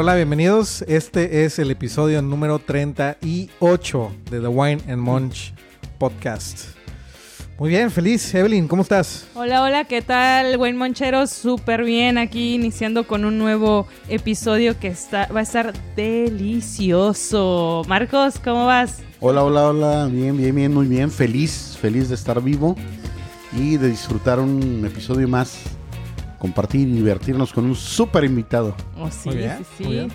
Hola, bienvenidos. Este es el episodio número 38 de The Wine and Munch Podcast. Muy bien, feliz. Evelyn, ¿cómo estás? Hola, hola, ¿qué tal? Buen Moncheros, súper bien aquí iniciando con un nuevo episodio que está, va a estar delicioso. Marcos, ¿cómo vas? Hola, hola, hola, bien, bien, bien, muy bien. Feliz, feliz de estar vivo y de disfrutar un episodio más. Compartir y divertirnos con un súper invitado. Oh, sí, Muy bien, sí, sí. muy bien.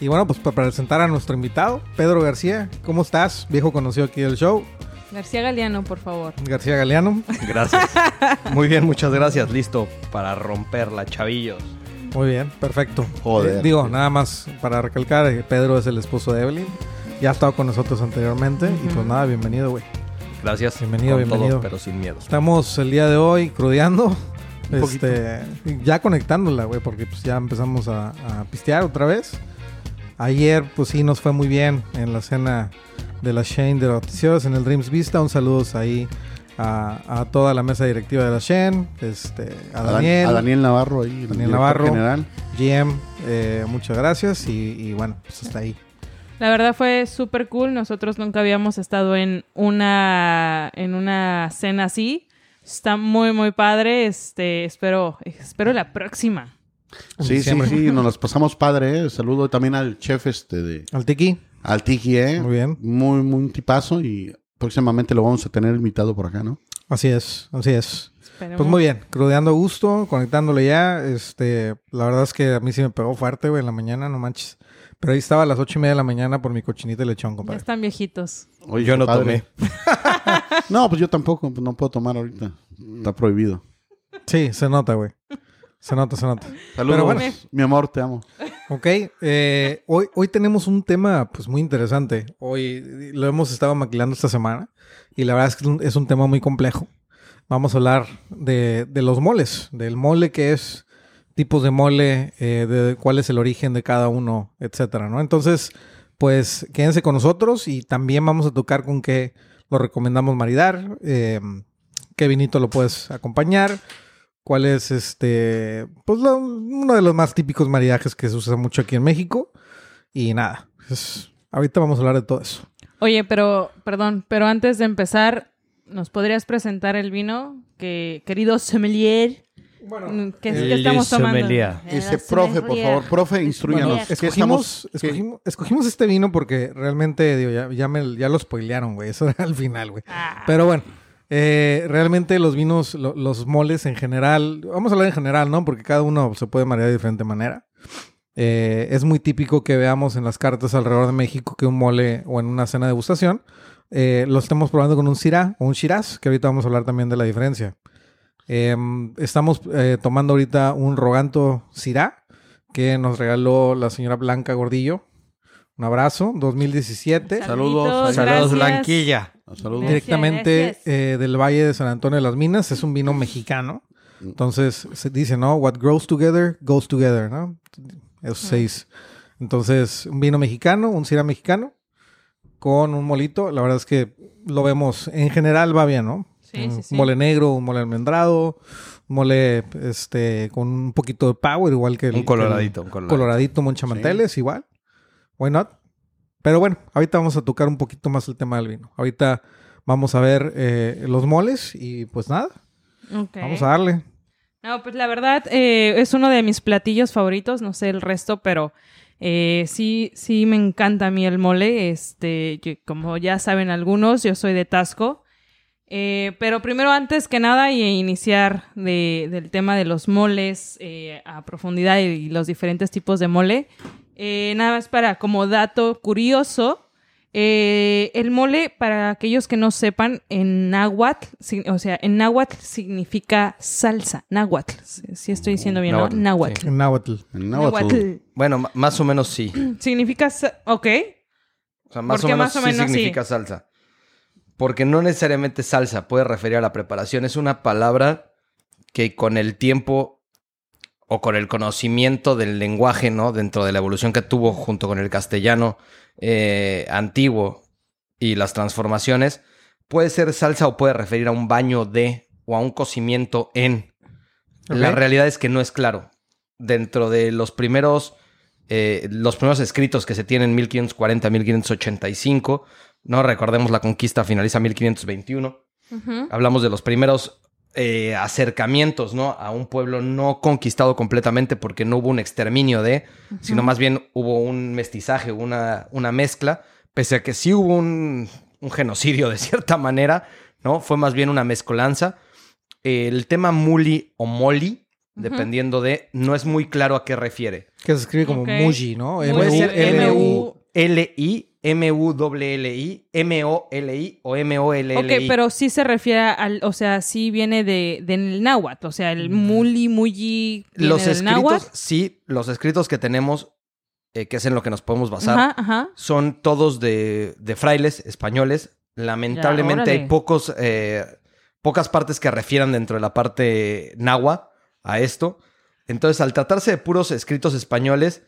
Y bueno, pues para presentar a nuestro invitado, Pedro García. ¿Cómo estás? Viejo conocido aquí del show. García Galeano, por favor. García Galeano. Gracias. Muy bien, muchas gracias. Listo para romperla, chavillos. Muy bien, perfecto. Joder. Eh, digo, nada más para recalcar, eh, Pedro es el esposo de Evelyn. Ya ha estado con nosotros anteriormente. Y pues nada, bienvenido, güey. Gracias. Bienvenido, con todo, bienvenido. pero sin miedo. Estamos el día de hoy crudeando. Un poquito. Este, ya conectándola, güey, porque pues ya empezamos a, a pistear otra vez. Ayer, pues sí, nos fue muy bien en la cena de la Shane de Noticieros en el Dreams Vista. Un saludo ahí a, a toda la mesa directiva de la Shane, este, a A, Dan- Daniel, a Daniel Navarro ahí, el Daniel Navarro. general. GM, eh, muchas gracias. Y, y bueno, pues hasta ahí. La verdad fue súper cool. Nosotros nunca habíamos estado en una, en una cena así. Está muy, muy padre. Este, espero, espero la próxima. Sí, sí, sí, nos las pasamos padre, ¿eh? Saludo también al chef este de Al Tiki, al Tiki, ¿eh? muy bien. Muy, muy un tipazo y próximamente lo vamos a tener invitado por acá, ¿no? Así es, así es. Esperemos. Pues muy bien, crudeando a gusto, conectándole ya. Este, la verdad es que a mí sí me pegó fuerte, güey, en la mañana, no manches. Pero ahí estaba a las ocho y media de la mañana por mi cochinita de lechón, Ya compadre. están viejitos. Oye, Yo no tomé. no, pues yo tampoco, pues no puedo tomar ahorita. Está prohibido. Sí, se nota, güey. Se nota, se nota. Saludos, Pero bueno. mi amor, te amo. Ok, eh, hoy, hoy tenemos un tema pues muy interesante. Hoy lo hemos estado maquilando esta semana y la verdad es que es un, es un tema muy complejo. Vamos a hablar de, de los moles, del mole que es, tipos de mole, eh, de cuál es el origen de cada uno, etcétera, ¿no? Entonces, pues quédense con nosotros y también vamos a tocar con qué lo recomendamos maridar, eh, qué vinito lo puedes acompañar, cuál es este, pues uno de los más típicos maridajes que se usa mucho aquí en México. Y nada, ahorita vamos a hablar de todo eso. Oye, pero, perdón, pero antes de empezar, ¿nos podrías presentar el vino que, querido sommelier, mm, que, eh, que estamos tomando? Ese profe, por favor, profe, instruyanos. Bueno, ¿Qué escogimos, estamos- qué- escogimos, escogimos este vino porque realmente digo, ya, ya, me, ya lo spoilearon, güey. Eso era al final, güey. Ah, Pero bueno, eh, realmente los vinos, lo- los moles en general, vamos a hablar en general, ¿no? Porque cada uno se puede marear de diferente manera. Eh, es muy típico que veamos en las cartas alrededor de México que un mole o en una cena de degustación eh, lo estemos probando con un Syrah o un Shiraz, que ahorita vamos a hablar también de la diferencia. Eh, estamos eh, tomando ahorita un Roganto Syrah que nos regaló la señora Blanca Gordillo. Un abrazo, 2017. Saludos, Saludos. Blanquilla. Saludos. Directamente gracias. eh, del Valle de San Antonio de las Minas. Es un vino mexicano. Entonces se dice, ¿no? What grows together, goes together, ¿no? Esos seis. Entonces, un vino mexicano, un Syrah mexicano, con un molito. La verdad es que lo vemos, en general va bien, ¿no? Sí, un sí, sí. mole negro, un mole almendrado, un mole este, con un poquito de power, igual que el... Un coloradito, un el coloradito. coloradito monchamanteles, igual. Why not? Pero bueno, ahorita vamos a tocar un poquito más el tema del vino. Ahorita vamos a ver eh, los moles y pues nada, vamos a darle. No, pues la verdad eh, es uno de mis platillos favoritos, no sé el resto, pero eh, sí, sí me encanta a mí el mole. Este, yo- como ya saben algunos, yo soy de Tasco. Eh, pero primero, antes que nada, y iniciar de- del tema de los moles eh, a profundidad y los diferentes tipos de mole, eh, nada más para como dato curioso, eh, el mole, para aquellos que no sepan, en náhuatl, o sea, en náhuatl significa salsa. Náhuatl, si estoy diciendo bien, ¿no? Náhuatl, Náhuatl. En náhuatl. En náhuatl. Náhuatl. Bueno, más o menos sí. Significa, ok. O sea, más o Porque menos, más o sí menos sí. significa salsa. Porque no necesariamente salsa puede referir a la preparación. Es una palabra que con el tiempo o con el conocimiento del lenguaje, ¿no? Dentro de la evolución que tuvo junto con el castellano eh, antiguo y las transformaciones, puede ser salsa o puede referir a un baño de o a un cocimiento en. La realidad es que no es claro. Dentro de los primeros eh, los primeros escritos que se tienen en 1540, 1585, ¿no? Recordemos la conquista finaliza en 1521. Ujú. Hablamos de los primeros eh, acercamientos, ¿no? A un pueblo no conquistado completamente porque no hubo un exterminio de, sino más bien hubo un mestizaje, una, una mezcla, pese a que sí hubo un, un genocidio de cierta manera, ¿no? Fue más bien una mezcolanza. El tema muli o moli, dependiendo de, no es muy claro a qué refiere. Que se escribe como Ok. Muji, ¿no? M-U-L-I, M-U-L-L-I, M-O-L-I o M-O-L-L-I. Ok, pero sí se refiere al, o sea, sí viene de, del náhuatl, o sea, el muli, mulli, viene Los del escritos, náhuatl. sí, los escritos que tenemos, eh, que es en lo que nos podemos basar, Ajá, ajá. son todos de, de frailes españoles. Lamentablemente Ya, hay pocos, eh, pocas partes que refieran dentro de la parte nahua a esto. Entonces, al tratarse de puros escritos españoles,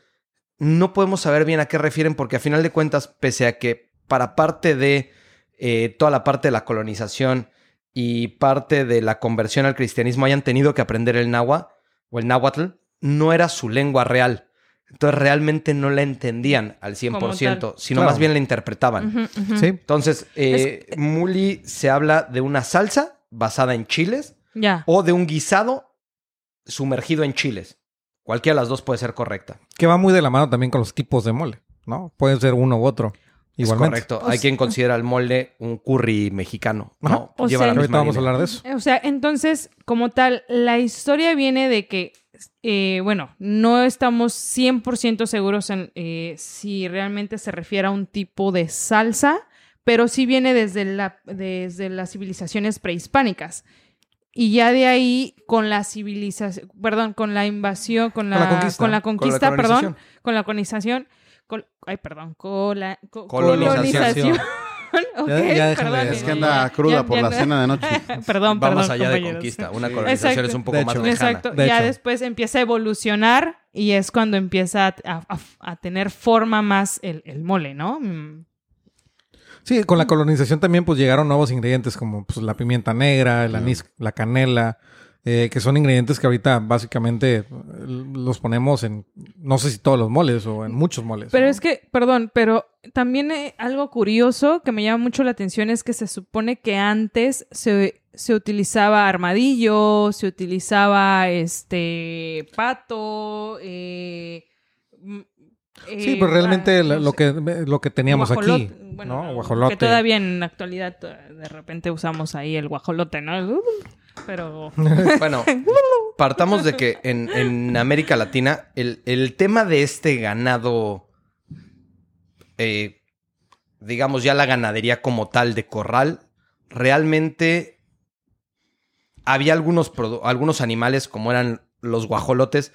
no podemos saber bien a qué refieren porque a final de cuentas, pese a que para parte de eh, toda la parte de la colonización y parte de la conversión al cristianismo hayan tenido que aprender el náhuatl o el náhuatl, no era su lengua real. Entonces realmente no la entendían al 100%, Como tal. sino Claro. más bien la interpretaban. Sí. Entonces, eh, muli se habla de una salsa basada en chiles o de un guisado sumergido en chiles. Cualquiera de las dos puede ser correcta. Que va muy de la mano también con los tipos de mole, ¿no? Puede ser uno u otro. Es Igualmente. correcto. O Hay sea- quien considera el molde un curry mexicano. Ajá. ¿no? O Lleva sea- la Ahorita misma vamos a hablar de eso. O sea, entonces, como tal, la historia viene de que, eh, bueno, no estamos 100% seguros en eh, si realmente se refiere a un tipo de salsa, pero sí viene desde, la, desde las civilizaciones prehispánicas. Y ya de ahí, con la civilización, perdón, con la invasión, con la, la conquista. con la Con la conquista, perdón, colonización. con la colonización, col- ay, perdón, con la co- Colonización. Ok, Ya- ya déjame perdón, de- Es que anda cruda ya- por ya la cena de noche. perdón, Vamos perdón, allá de compañeros. conquista. Una colonización Exacto. es un poco De más hecho. lejana. Exacto. De ya hecho. después empieza a evolucionar y es cuando empieza a, a- a tener forma más el, el mole, ¿no? Mm. Sí, con la colonización también pues llegaron nuevos ingredientes como pues, la pimienta negra, el anís, la canela, eh, que son ingredientes que ahorita básicamente los ponemos en, no sé si todos los moles o en muchos moles. Pero ¿no? es que, perdón, pero también eh, algo curioso que me llama mucho la atención es que se supone que antes se, se utilizaba armadillo, se utilizaba este pato, eh, Sí, pero realmente ah, lo, no lo sé. que, lo que teníamos aquí, Guajolote, bueno, ¿no? Que Guajolote. todavía en la actualidad eh, de repente usamos ahí el guajolote, ¿no? Pero... Bueno, partamos de que en, en América Latina el, el tema de este ganado, eh, digamos ya la ganadería como tal de corral, realmente había algunos, algunos animales como eran los guajolotes,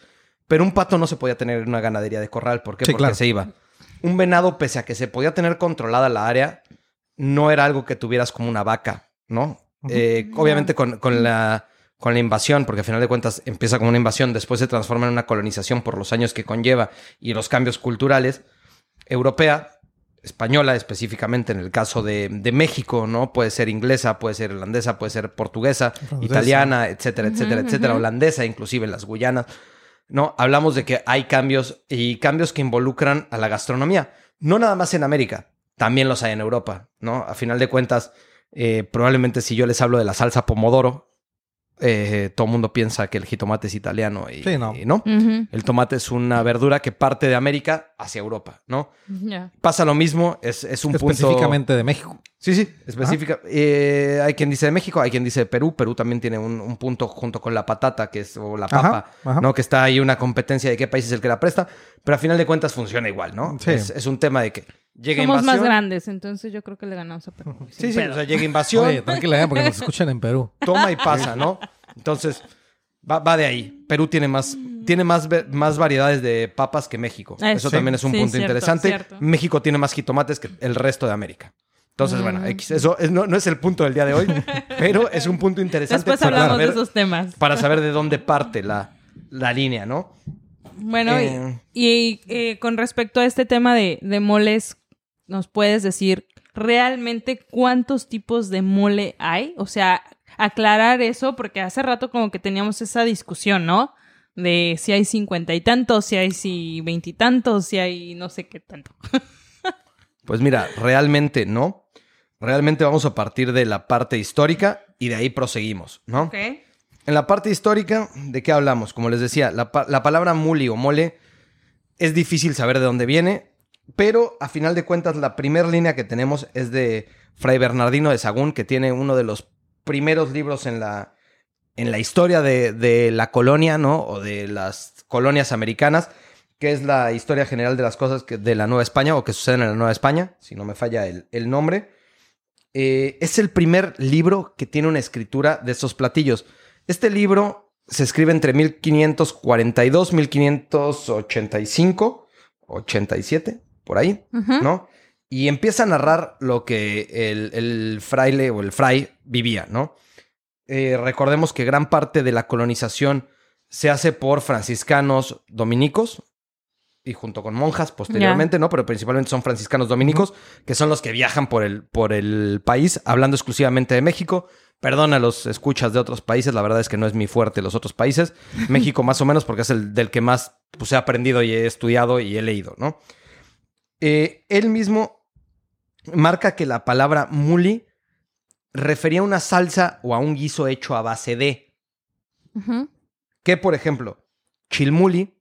pero un pato no se podía tener en una ganadería de corral. ¿Por qué? Sí, Porque claro. se iba. Un venado, pese a que se podía tener controlada la área, no era algo que tuvieras como una vaca, ¿no? Eh, obviamente con, con la, con la invasión, porque al final de cuentas empieza como una invasión, después se transforma en una colonización por los años que conlleva y los cambios culturales, europea, española específicamente en el caso de, de México, ¿no? Puede ser inglesa, puede ser irlandesa, puede ser portuguesa, Francesa. italiana, etcétera, etcétera, etcétera, ujú. holandesa, inclusive en las Guyanas. ¿No? Hablamos de que hay cambios y cambios que involucran a la gastronomía. No nada más en América, también los hay en Europa, ¿no? A final de cuentas, eh, probablemente si yo les hablo de la salsa pomodoro, eh, todo el mundo piensa que el jitomate es italiano y Sí, no. y no. Ujú, El tomate es una verdura que parte de América hacia Europa, ¿no? Pasa lo mismo, es, es un punto... específicamente de México. Sí, sí, específica. Eh, hay quien dice de México, hay quien dice de Perú. Perú también tiene un, un punto junto con la patata, que es, o la Ajá, papa, ajá. ¿no? Que está ahí una competencia de qué país es el que la presta, pero a final de cuentas funciona igual, ¿no? Sí. Es, es un tema de que llega Somos invasión. más grandes, entonces yo creo que le ganamos a Perú. Sí, sí, pedo. o sea, llega invasión, Oye, tranquila, ¿eh? porque nos escuchan en Perú. toma y pasa, ¿no? Entonces, va, va de ahí. Perú tiene más, tiene más, más variedades de papas que México. Ah, Eso sí. también es un Sí, punto cierto, interesante. cierto. México tiene más jitomates que el resto de América. Entonces, bueno, Mm. X, eso es- no, no es el punto del día de hoy, pero es un punto interesante Después para hablamos de saber, esos temas. para saber de dónde parte la, la línea, ¿no? Bueno, y- Eh. y, eh, con respecto a este tema de, de moles, ¿nos puedes decir realmente cuántos tipos de mole hay? O sea, aclarar eso, porque hace rato como que teníamos esa discusión, ¿no? de si hay cincuenta y tantos, si hay si veintitantos, si hay no sé qué tanto. Pues mira, realmente no. Realmente vamos a partir de la parte histórica y de ahí proseguimos, ¿no? Ok. En la parte histórica, ¿de qué hablamos? Como les decía, la, pa- la palabra muli o mole es difícil saber de dónde viene, pero a final de cuentas la primera línea que tenemos es de Fray Bernardino de Sagún, que tiene uno de los primeros libros en la, en la historia de, la colonia, ¿no? O de las colonias americanas, que es la historia general de las cosas de la Nueva España o que suceden en la Nueva España, si no me falla el, el nombre. Eh, es el primer libro que tiene una escritura de estos platillos. Este libro se escribe entre 1542, 1585, 87, por ahí. ¿no? Y empieza a narrar lo que el, el fraile o el fray vivía, ¿no? Eh, recordemos que gran parte de la colonización se hace por franciscanos dominicos y junto con monjas posteriormente, ¿no? Pero principalmente son franciscanos dominicos, que son los que viajan por el, por el país hablando exclusivamente de México. Perdón a los escuchas de otros países, la verdad es que no es mi fuerte los otros países. México más o menos porque es el del que más pues, he aprendido y he estudiado y he leído, ¿no? Eh, él mismo marca que la palabra muli refería a una salsa o a un guiso hecho a base de. Que, por ejemplo, chilmuli,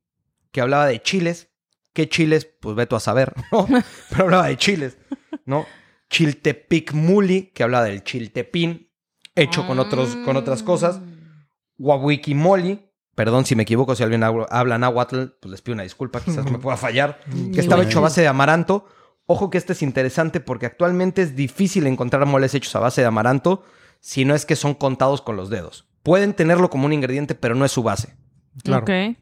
que hablaba de chiles. ¿Qué chiles? Pues veto a saber, ¿no? Pero hablaba de chiles, ¿no? Chiltepicmuli, que hablaba del chiltepín, hecho con, otros, con otras cosas. Huahuikimoli, perdón si me equivoco, si alguien habla, náhuatl, pues les pido una disculpa, quizás me pueda fallar. Que estaba hecho a base de amaranto. Ojo que este es interesante porque actualmente es difícil encontrar moles hechos a base de amaranto, si no es que son contados con los dedos. Pueden tenerlo como un ingrediente, pero no es su base. Claro. Ok.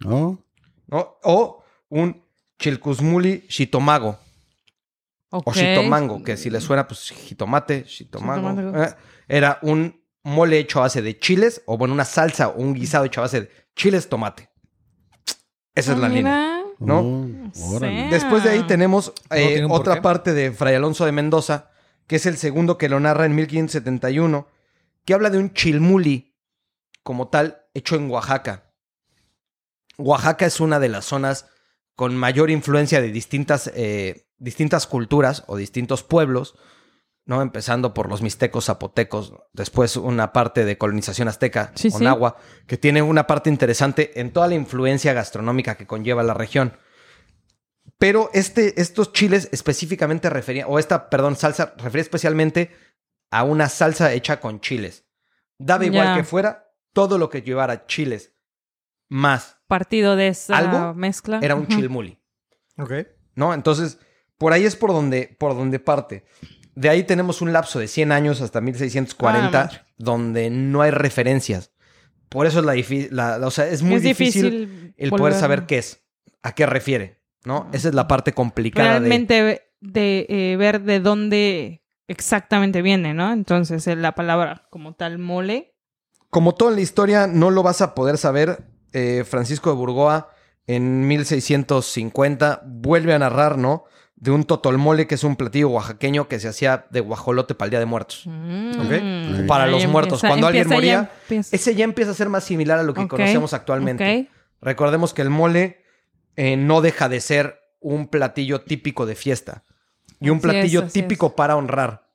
¿No? ¿no? O un chilcusmuli shitomago Ok. o shitomango, que si le suena, pues jitomate, shitomango. Shitomango. Eh, era un mole hecho a base de chiles, o bueno, una salsa o un guisado hecho a base de chiles, tomate. Esa es Ah, la línea. ¿no? Oh. Después de ahí tenemos eh, otra parte de Fray Alonso de Mendoza, que es el segundo que lo narra en 1571, que habla de un chilmuli como tal hecho en Oaxaca. Oaxaca es una de las zonas con mayor influencia de distintas, eh, distintas culturas o distintos pueblos, ¿no? Empezando por los mixtecos zapotecos, después una parte de colonización azteca Sí, con sí. agua, que tiene una parte interesante en toda la influencia gastronómica que conlleva la región. Pero este, estos chiles específicamente referían, o esta, perdón, salsa, refería especialmente a una salsa hecha con chiles. Daba igual que fuera, todo lo que llevara chiles más Partido de esa ¿Algo? mezcla. era un chilmuli. Ok. ¿no? Entonces, por ahí es por donde, por donde parte. De ahí tenemos un lapso de 100 años hasta Ah, 1640, madre. donde no hay referencias. Por eso es la difícil, o sea, es muy es difícil, difícil, el poder saber qué es, a qué refiere, ¿no? Esa es la parte complicada de... realmente de eh, ver de dónde exactamente viene, ¿no? Entonces, eh, la palabra como tal mole. Como todo en la historia, no lo vas a poder saber. Eh, Francisco de Burgoa, en 1650, vuelve a narrar, ¿no? De un totolmole, que es un platillo oaxaqueño que se hacía de guajolote para el Día de Muertos. Mm. Para los muertos. empieza- Cuando alguien ya moría, Ese ya empieza a ser más similar a lo que conocemos actualmente. Recordemos que el mole eh, no deja de ser un platillo típico de fiesta. Y un platillo típico para honrar.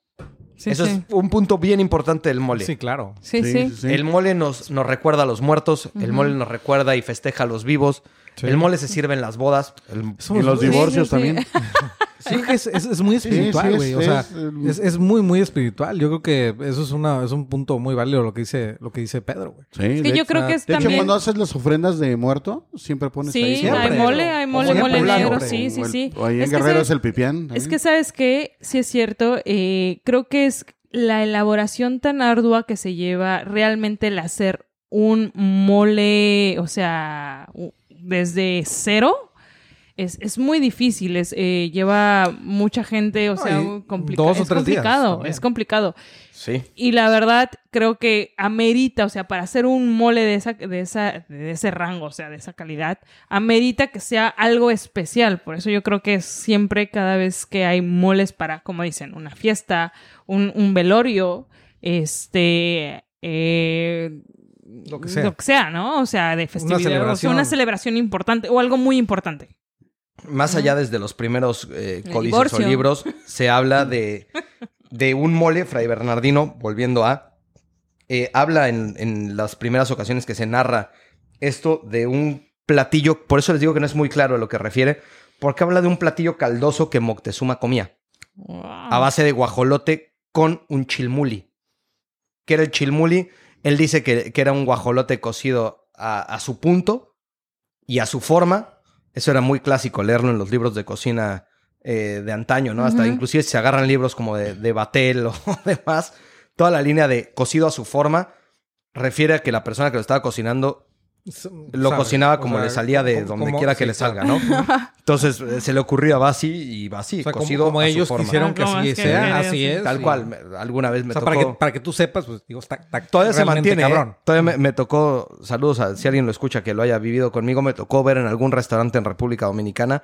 Sí, Eso sí. es un punto bien importante del mole. Sí, claro. Sí, sí. El mole nos, nos recuerda a los muertos, el mole nos recuerda y festeja a los vivos. Sí. El mole se sirve en las bodas. El- Y los divorcios sí, sí. también. Sí, es, es- es muy espiritual, sí, güey. es- o sea, es, es, es muy, muy espiritual. Yo creo que eso es una, es un punto muy válido lo que dice, lo que dice Pedro, güey. Sí, Es que yo hecho- creo que es De hecho, cuando haces las ofrendas de muerto, siempre pones ahí. Sí, hay mole, hay mole, mole negro, sí, sí, O el- sí. o ahí en Guerrero sabes- es el pipián. Es que, ¿sabes qué? Sí es cierto. eh, creo que es la elaboración tan ardua que se lleva realmente el hacer un mole, o sea, desde cero. Es, es muy difícil, es, eh, lleva mucha gente, o No, sea, y complicado. dos o es tres días complicado, también. es complicado. Sí. Y la verdad, creo que amerita, o sea, para hacer un mole de esa, de esa, de ese rango, o sea, de esa calidad, amerita que sea algo especial. Por eso yo creo que siempre, cada vez que hay moles para, como dicen, una fiesta, un, un velorio, este, eh, Lo que sea. ¿no? O sea, de festividad. o sea, celebración. una celebración importante o algo muy importante. Más allá desde los primeros eh, códices o libros, se habla de, de un mole, Fray Bernardino, volviendo a, eh, habla en, en las primeras ocasiones que se narra esto de un platillo, por eso les digo que no es muy claro a lo que refiere, porque habla de un platillo caldoso que Moctezuma comía, Wow. a base de guajolote con un chilmuli. ¿Qué era el chilmuli? Él dice que, que era un guajolote cocido a, a su punto y a su forma. Eso era muy clásico, leerlo en los libros de cocina eh, de antaño, ¿no? Hasta inclusive si se agarran libros como de, de Batel o demás, toda la línea de cocido a su forma refiere a que la persona que lo estaba cocinando lo Sabe, cocinaba o como sea, le salía de como- donde como- quiera que sí, le salga. ¿no? Entonces eh, se le ocurrió a Basi y Basi, O sea, como, cocido como a su ellos forma. quisieron que Ah, como así es que sea, así es. Tal cual, me- alguna vez me O sea, tocó... para que, para que tú sepas, pues digo, está, está Todavía se mantiene, ¿eh? cabrón. Todavía me, me tocó, saludos a si alguien lo escucha que lo haya vivido conmigo, me tocó ver en algún restaurante en República Dominicana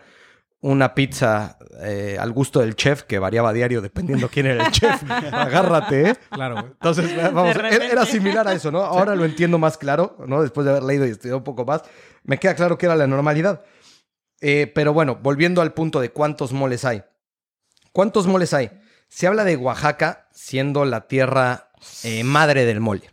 una pizza eh, al gusto del chef que variaba a diario dependiendo quién era el chef. Agárrate, ¿eh? Claro. Entonces, vamos, era, similar a eso, ¿no? Ahora lo entiendo más claro, ¿no? Después de haber leído y estudiado un poco más, me queda claro que era la normalidad. Eh, pero bueno, volviendo al punto de cuántos moles hay. ¿Cuántos moles hay? Se habla de Oaxaca siendo la tierra eh, madre del mole.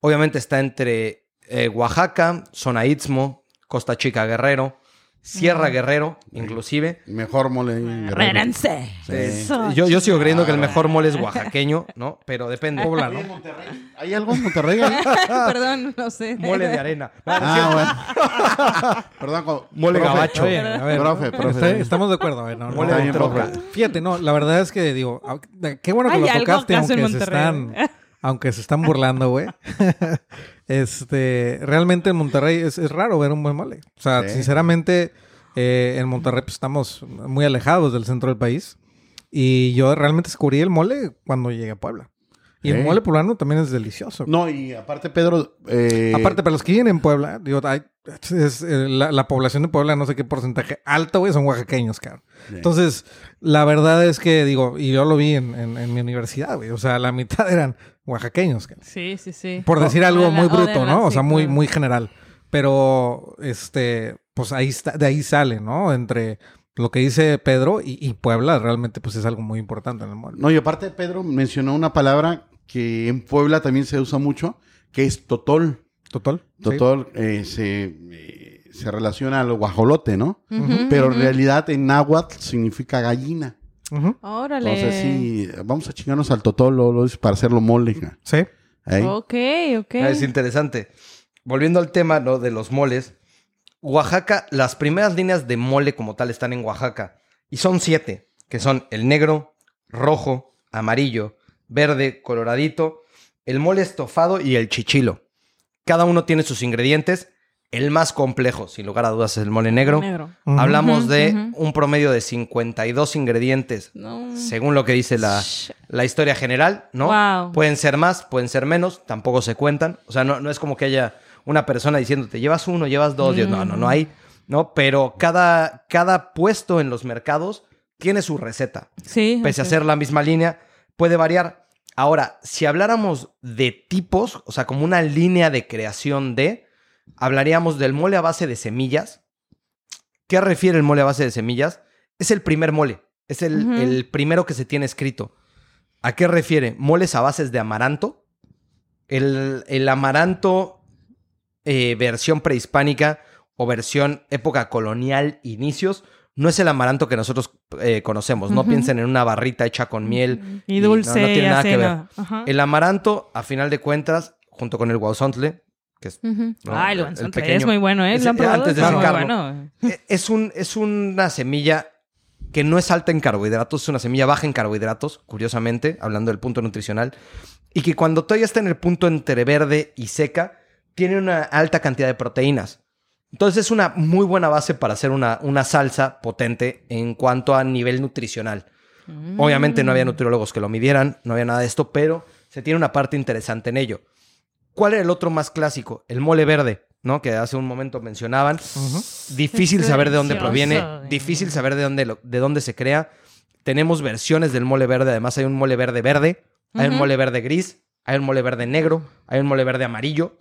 Obviamente está entre eh, Oaxaca, zona Istmo, Costa Chica Guerrero, Sierra Guerrero, inclusive. Mejor mole. guerrero. Rérense. Sí. Yo, yo sigo creyendo que el mejor mole es oaxaqueño, ¿no? Pero depende. Poblano. ¿Hay algo en Monterrey? Perdón, no sé. Mole de arena. Ah, bueno. Perdón. Mole profe, gabacho. A ver, Profe, profe. está- estamos de acuerdo. a ver, no, no, Mole de bien, troca. profe. Fíjate, no, la verdad es que digo, qué bueno que Hay lo tocaste, aunque se están, aunque se están burlando, güey. este, realmente en Monterrey es, es raro ver un buen mole. O sea, Sí. sinceramente, eh, en Monterrey pues, estamos muy alejados del centro del país. Y yo realmente descubrí el mole cuando llegué a Puebla. Y el mole poblano también es delicioso. No, y aparte, Pedro. eh, Aparte, para los que viven en Puebla, digo, hay- es, eh, la, la población de Puebla, no sé qué porcentaje alto, güey, son oaxaqueños, cabrón. Sí. Entonces, la verdad es que, digo, y yo lo vi en, en- en mi universidad, güey, o sea, la mitad eran oaxaqueños, cabrón. Sí, sí, sí. por decir O algo de la- muy o bruto, la- ¿no? O sea, muy, muy general. Pero, este, pues ahí está, de ahí sale, ¿no? Entre lo que dice Pedro y, y Puebla, realmente, pues es algo muy importante en el mole. No, y aparte, Pedro mencionó una palabra que en Puebla también se usa mucho, que es totol. ¿Total? Sí. Totol eh, se, eh, se relaciona al guajolote, ¿no? Pero en realidad en náhuatl significa gallina. Ujú. Órale. Entonces sí, vamos a chingarnos al totol lo- lo- para hacerlo mole. ja. Sí. Ok, ok. Ah, Es interesante. Volviendo al tema ¿no? de los moles, Oaxaca, las primeras líneas de mole como tal están en Oaxaca. Y son siete, que son el negro, rojo, amarillo, verde, coloradito, el mole estofado y el chichilo. Cada uno tiene sus ingredientes. El más complejo, sin lugar a dudas, es el mole negro. Hablamos de un promedio de 52 ingredientes, No. según lo que dice la, la historia general, ¿no? Wow. Pueden ser más, pueden ser menos, tampoco se cuentan. O sea, no, no es como que haya una persona diciéndote, llevas uno, llevas dos, no, no, no hay, ¿no? Pero cada, cada puesto en los mercados tiene su receta. Sí. Pese a ser la misma línea, puede variar. Ahora, si habláramos de tipos, o sea, como una línea de creación de, hablaríamos del mole a base de semillas. ¿Qué refiere el mole a base de semillas? Es el primer mole, es el, el primero que se tiene escrito. ¿A qué refiere? Moles a bases de amaranto. El, el amaranto eh, versión prehispánica o versión época colonial inicios no es el amaranto que nosotros eh, conocemos. No piensen en una barrita hecha con miel. Y dulce, no, tiene nada que ver. Ajá. El amaranto, a final de cuentas, junto con el guauzontle, que es, no, Ay, el lo el pequeño. es muy bueno, ¿eh? Ese- ¿Lo han probado? antes de sacarlo. bueno. eh, es, un, es una semilla que no es alta en carbohidratos, es una semilla baja en carbohidratos, curiosamente, hablando del punto nutricional, y que cuando todavía está en el punto entre verde y seca, tiene una alta cantidad de proteínas. Entonces es una muy buena base para hacer una, una salsa potente en cuanto a nivel nutricional. Obviamente no Mm. había nutriólogos que lo midieran, no había nada de esto, pero se tiene una parte interesante en ello. ¿Cuál era el otro más clásico? El mole verde, ¿no? Que hace un momento mencionaban. Ujú. Difícil Es saber de dónde proviene, difícil saber de dónde, lo- de dónde se crea. Tenemos versiones del mole verde, además hay un mole verde verde, hay un mole verde gris, hay un mole verde negro, hay un mole verde amarillo.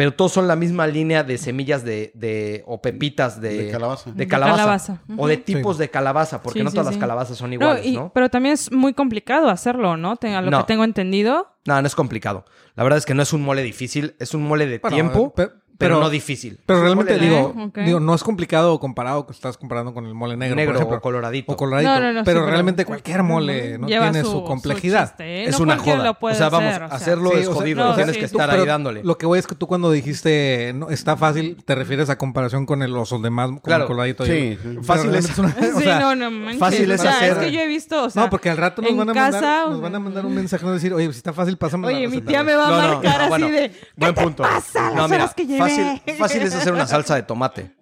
Pero todos son la misma línea de semillas de, de o pepitas de, De calabaza. de De calabaza. O de tipos de calabaza, porque Sí, no todas sí. las calabazas son No, iguales, y- ¿no? Pero también es muy complicado hacerlo, ¿no? A lo No. que tengo entendido. No, no es complicado. La verdad es que no es un mole difícil, es un mole de Bueno, tiempo, pe- pero, pero- no difícil. Pero realmente digo, Ok. digo, no es complicado comparado que estás comparando con el mole negro, negro por ejemplo, o coloradito. o coloradito. No, no, no, pero sí, pero- realmente cualquier mole no tiene su, complejidad. chiste, ¿eh? es No una joda. lo puede o sea, vamos, hacer, o sea. hacerlo Sí, es o sea, jodido. no, tienes sí, que sí. estar Pero ahí dándole. Lo que voy es que tú cuando dijiste no, está fácil, te refieres a comparación con el, los demás, como Claro. el coloradito. Sí, y- pero Fácil es- una- o sí, sea, no, no manches. fácil es O sea, hacer- Es que yo he visto, o sea, no, porque al rato nos van, a mandar, o nos van a mandar un mensaje, decir, oye, si está fácil, pásame Oye, la mi receta". tía me va a marcar así de... Buen punto. pasa? No, Las mira, horas que. Fácil, fácil es hacer una salsa de tomate.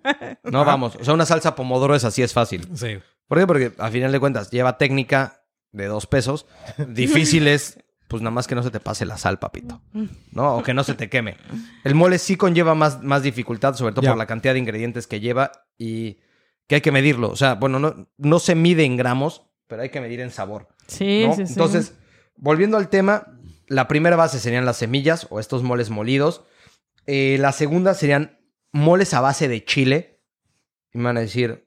No, vamos. O sea, una salsa pomodoro es así, es fácil. Sí. ¿Por qué? Porque a final de cuentas lleva técnica de dos pesos. Difícil es, pues nada más que no se te pase la sal, papito. ¿No? O que no se te queme. El mole sí conlleva más, más dificultad, sobre todo Ya. por la cantidad de ingredientes que lleva y que hay que medirlo. O sea, bueno, no, no se mide en gramos, pero hay que medir en sabor. Sí, ¿no? sí, sí. Entonces, volviendo al tema, la primera base serían las semillas o estos moles molidos. Eh, la segunda serían moles a base de chile. Y me van a decir,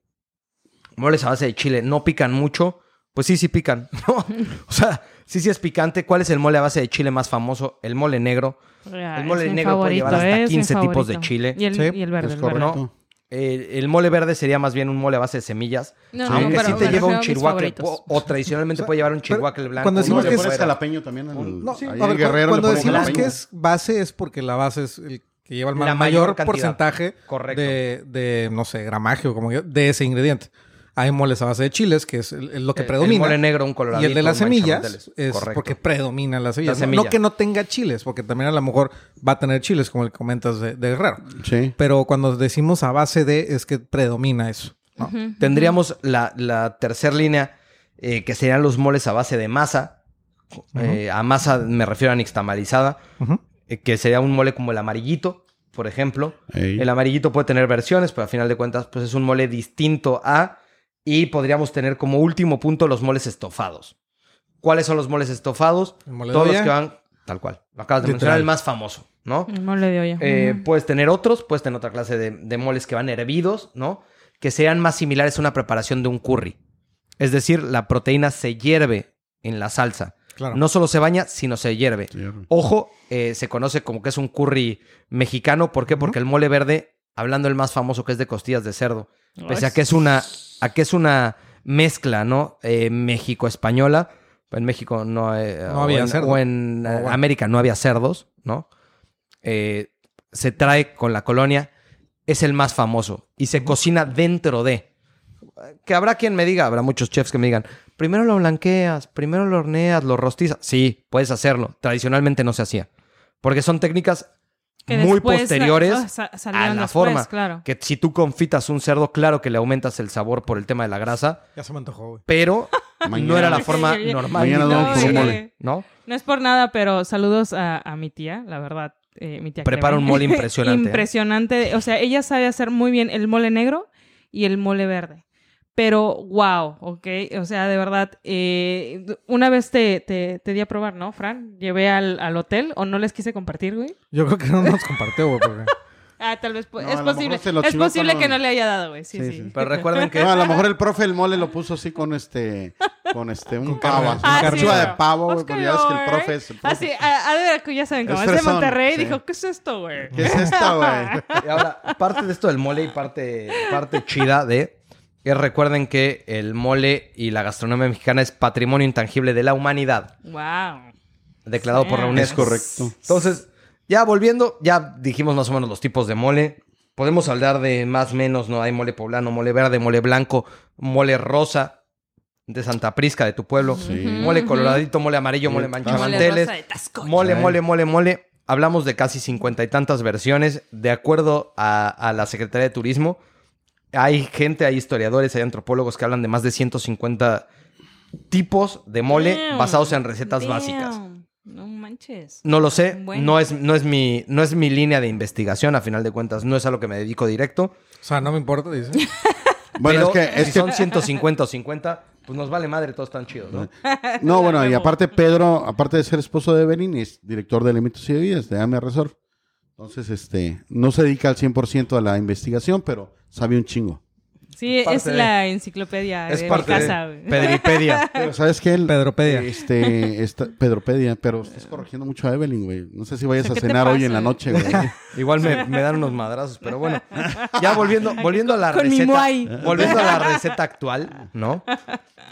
moles a base de chile, ¿no pican mucho? Pues sí, sí pican. ¿no? O sea, sí, sí es picante. ¿Cuál es el mole a base de chile más famoso? El mole negro. El mole es negro puede llevar hasta es mi 15 tipos de chile. Y el, Sí, y el verde, es el verde. Eh, el mole verde sería más bien un mole a base de semillas. No, Sí. no, aunque pero sí te lleva un favoritos. o, o tradicionalmente O sea, puede llevar un chihuahua blanco. cuando decimos que fuera. jalapeño también. en- No, sí, ahí a ver, Guerrero cuando decimos jalapeño. que es base es porque la base es el que lleva el ma- mayor mayor, porcentaje Correcto. de, de, no sé, gramaje o como yo, de ese ingrediente. Hay moles a base de chiles, que es, el- lo que El- predomina. El mole negro, un colorado. y el de las semillas es porque predomina las semillas. La No- semilla. No que no tenga chiles, porque también a lo mejor va a tener chiles, como el que comentas de, de Guerrero. Sí. Pero cuando decimos a base de, es que predomina eso. Tendríamos la, la tercera línea, eh, que serían los moles a base de masa. Eh, a masa me refiero a nixtamalizada, eh, que sería un mole como el amarillito, por ejemplo. Ey. El amarillito puede tener versiones, pero a final de cuentas, pues es un mole distinto a. Y podríamos tener como último punto los moles estofados. ¿Cuáles son los moles estofados? El mole de Todos los que van, tal cual. Lo acabas de Literal. mencionar, el más famoso, ¿no? El mole de olla. Eh. Puedes tener otros, puedes tener otra clase de, de moles que van hervidos, ¿no? Que sean más similares a una preparación de un curry. Es decir, la proteína se hierve en la salsa. Claro. No solo se baña, sino se hierve. Sí. Ojo, eh, se conoce como que es un curry mexicano. ¿Por qué? Porque el mole verde, hablando del más famoso que es de costillas de cerdo, pese a que es una, a que es una mezcla, ¿no? Eh, México-española. En México no, eh, No o había en- cerdo. O en eh, bueno. América no había cerdos, ¿no? Eh, se trae con la colonia, es el más famoso y se cocina dentro de. Que habrá quien me diga, habrá muchos chefs que me digan, primero lo blanqueas, primero lo horneas, lo rostizas. Sí, puedes hacerlo. Tradicionalmente no se hacía. Porque son técnicas Que muy posteriores sa- a la después, forma. Claro. Que si tú confitas un cerdo, claro que le aumentas el sabor por el tema de la grasa, Ya se me antojó, güey. pero Mañana- no era la forma Mañana normal. vamos por un tradicional, mole. ¿no? No es por nada, pero saludos a, a mi tía, la verdad. eh, mi tía Prepara Clemen. un mole impresionante, ¿eh? impresionante. O sea, ella sabe hacer muy bien el mole negro y el mole verde. Pero, wow, ok. O sea, de verdad, eh, una vez te, te, te di a probar, ¿no, Fran? Llevé al, al hotel o no les quise compartir, güey. Yo creo que no nos compartió, güey. porque- Ah, tal vez. po- No, es posible. Es posible que los- no le haya dado, güey. Sí, Sí, sí. sí. Pero recuerden que No, a lo mejor el profe el mole lo puso así con este, con este, un pavo, así, Ah, una sí, de pavo, güey, Oscar porque ya ves que el Lord. profe es el profe. Ah, sí, a, a ver, que ya saben cómo Es es de Monterrey. sí. Dijo, ¿qué es esto, güey? ¿Qué es esta, güey? Y ahora, parte de esto del mole y parte, parte chida de es recuerden que el mole y la gastronomía mexicana es patrimonio intangible de la humanidad, Wow. declarado por la. UNESCO. Es correcto. Entonces, ya volviendo, ya dijimos más o menos los tipos de mole. Podemos hablar de más o menos, ¿no? Hay mole poblano, mole verde, mole blanco, mole rosa de Santa Prisca, de tu pueblo. Sí. Mole coloradito, mole amarillo, mole manchamanteles. Mole. Mole, mole, mole, mole. Hablamos de casi cincuenta y tantas versiones. De acuerdo a, a la Secretaría de Turismo, hay gente, hay historiadores, hay antropólogos que hablan de más de 150 tipos de mole Damn. basados en recetas Damn. básicas. No manches. No lo sé, Bueno. no, es, no, es mi, no es mi línea de investigación, a final de cuentas, no es a lo que me dedico directo. O sea, no me importa, dice. Bueno, pero es que, es si que son 150 o 50, pues nos vale madre, todos están chidos, ¿no? No, bueno, y aparte Pedro, aparte de ser esposo de Evelyn, es director de Elementos y Bebidas de AMR Resort. Entonces, este, no se dedica al 100% a la investigación, pero sabe un chingo. Sí, Parte es de- la enciclopedia Es de parte casa. de. Pedripedia. Pero ¿sabes qué? El- Pedropedia. Este, esta, Pedropedia, pero estás corrigiendo mucho a Evelyn, güey. No sé si vayas a ¿Qué te cenar hoy en la noche, güey. Igual me, me dan unos madrazos, pero bueno. Ya volviendo, volviendo a la Con mi receta. Volviendo a la receta actual, ¿no?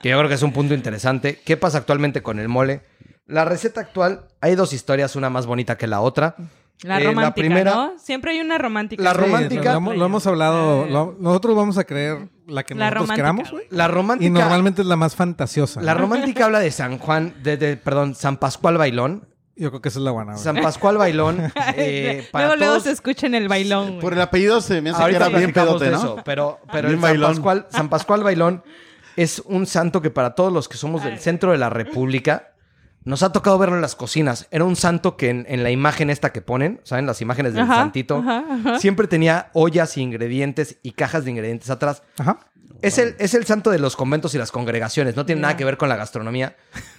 Que yo creo que es un punto interesante. ¿Qué pasa actualmente con el mole? La receta actual, hay dos historias, una más bonita que la otra. La Eh, la romántica, primera- ¿no? Siempre hay una romántica. La Sí, romántica- lo, hemos- lo hemos hablado. Lo- nosotros vamos a creer la que La nosotros romántica, queramos, güey. La romántica. Y normalmente es la más fantasiosa. La ¿no? romántica habla de San Juan, de, de- perdón, San Pascual Bailón. Yo creo que esa es la buena, güey. San Pascual Bailón. eh, para luego, luego todos- se escucha en el bailón. Por el apellido se me hace que era bien pedote, ¿no? eso, pero, pero Bien el San bailón. Pascual, San Pascual Bailón es un santo que para todos los que somos del centro de la República nos ha tocado verlo en las cocinas. Era un santo que en, en la imagen esta que ponen, ¿saben? Las imágenes del Ajá, santito, ajá, ajá. siempre tenía ollas y ingredientes y cajas de ingredientes atrás. Ajá. Es el, es el santo de los conventos y las congregaciones, no tiene nada que ver con la gastronomía,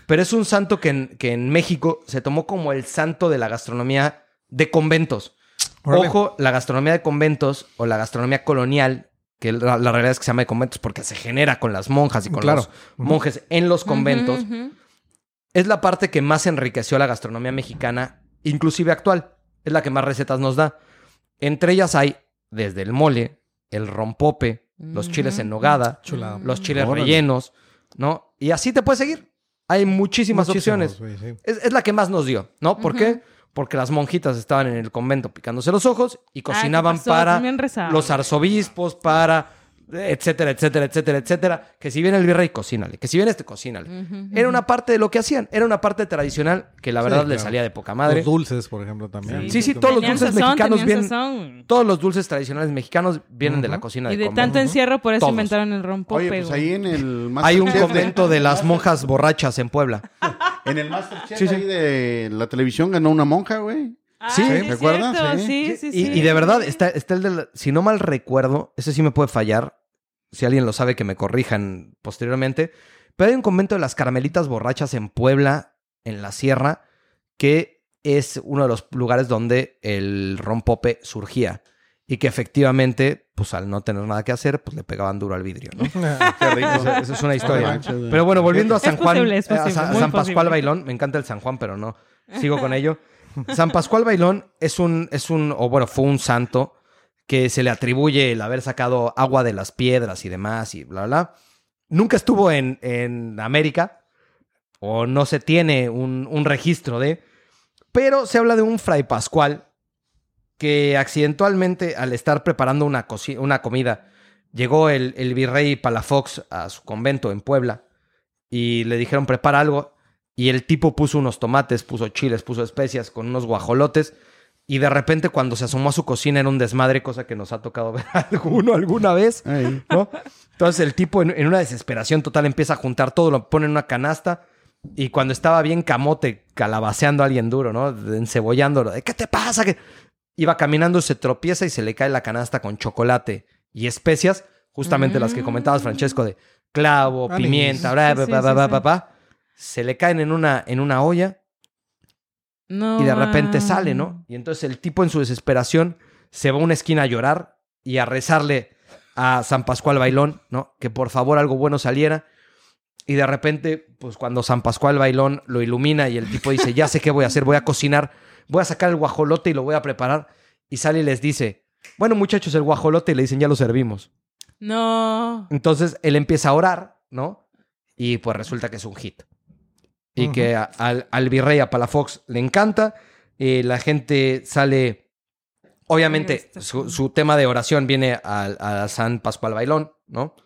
pero es un santo que en, que en México se tomó como el santo de la gastronomía de conventos. Órale. Ojo, la gastronomía de conventos o la gastronomía colonial, que la, la realidad es que se llama de conventos porque se genera con las monjas y con Claro. los monjes en los conventos, ujú. Es la parte que más enriqueció la gastronomía mexicana, inclusive actual. Es la que más recetas nos da. Entre ellas hay desde el mole, el rompope, los chiles en nogada, Chulada. los chiles Órale. rellenos, ¿no? Y así te puedes seguir. Hay muchísimas opciones. sí. Es, es la que más nos dio, ¿no? ¿Por qué? Porque las monjitas estaban en el convento picándose los ojos y cocinaban para los arzobispos, para etcétera, etcétera, etcétera, etcétera. Que si viene el virrey, cocínale. Que si viene este, cocínale. Era una parte de lo que hacían. Era una parte tradicional que la Sí, verdad le claro. salía de poca madre. Los dulces, por ejemplo, también. Sí, sí, todos los dulces sazón, mexicanos vienen- sazón. Todos los dulces tradicionales mexicanos vienen de la cocina Y de de convento. tanto encierro, por eso Todos. inventaron el rompope. Oye, pues ahí en el Hay un de- convento de las monjas borrachas en Puebla. En el Masterchef Sí, sí. ahí de la televisión ganó una monja, güey. Ah, Sí, ¿te acuerdas? Sí. Sí, sí, y, sí. y de verdad, está, está el de la- si no mal recuerdo, ese sí me puede fallar, si alguien lo sabe que me corrijan posteriormente, pero hay un convento de las Carmelitas Borrachas en Puebla, en la sierra, que es uno de los lugares donde el rompope surgía. Y que efectivamente, pues al no tener nada que hacer, pues le pegaban duro al vidrio, ¿no? Qué rico. Esa, esa es una historia. Pero bueno, volviendo a San Juan, posible, es eh, a posible, San, San Pascual posible. Bailón, me encanta el San Juan, pero no, sigo con ello. San Pascual Bailón es un, es un, o bueno, fue un santo que se le atribuye el haber sacado agua de las piedras y demás y bla, bla. Nunca estuvo en, en América, o no se tiene un, un registro de, pero se habla de un fray Pascual que accidentalmente al estar preparando una, una comida, llegó el, el virrey Palafox a su convento en Puebla y le dijeron prepara algo y el tipo puso unos tomates, puso chiles, puso especias con unos guajolotes y de repente cuando se asomó a su cocina era un desmadre, cosa que nos ha tocado ver alguno alguna vez. ¿no? Entonces el tipo en, en una desesperación total empieza a juntar todo, lo pone en una canasta y cuando estaba bien camote calabaceando a alguien duro, ¿no? Encebollándolo, ¿de qué te pasa? que Iba caminando, se tropieza y se le cae la canasta con chocolate y especias, justamente las que comentabas, Francesco, de clavo, Anís. pimienta, bla, bla, bla, bla, bla, bla. Se le caen en una, en una olla No, y de repente sale, ¿no? Y entonces el tipo en su desesperación se va a una esquina a llorar y a rezarle a San Pascual Bailón, ¿no? Que por favor algo bueno saliera. Y de repente, pues cuando San Pascual Bailón lo ilumina y el tipo dice, ya sé qué voy a hacer, voy a cocinar, voy a sacar el guajolote y lo voy a preparar. Y sale y les dice, bueno muchachos, el guajolote, y le dicen, ya lo servimos. No. Entonces él empieza a orar, ¿no? Y pues resulta que es un hit. Y que a- al, al virrey, a Palafox, le encanta. eh, la gente sale. Obviamente, su, tema de oración viene al- a, San Pascual Bailón, ¿no?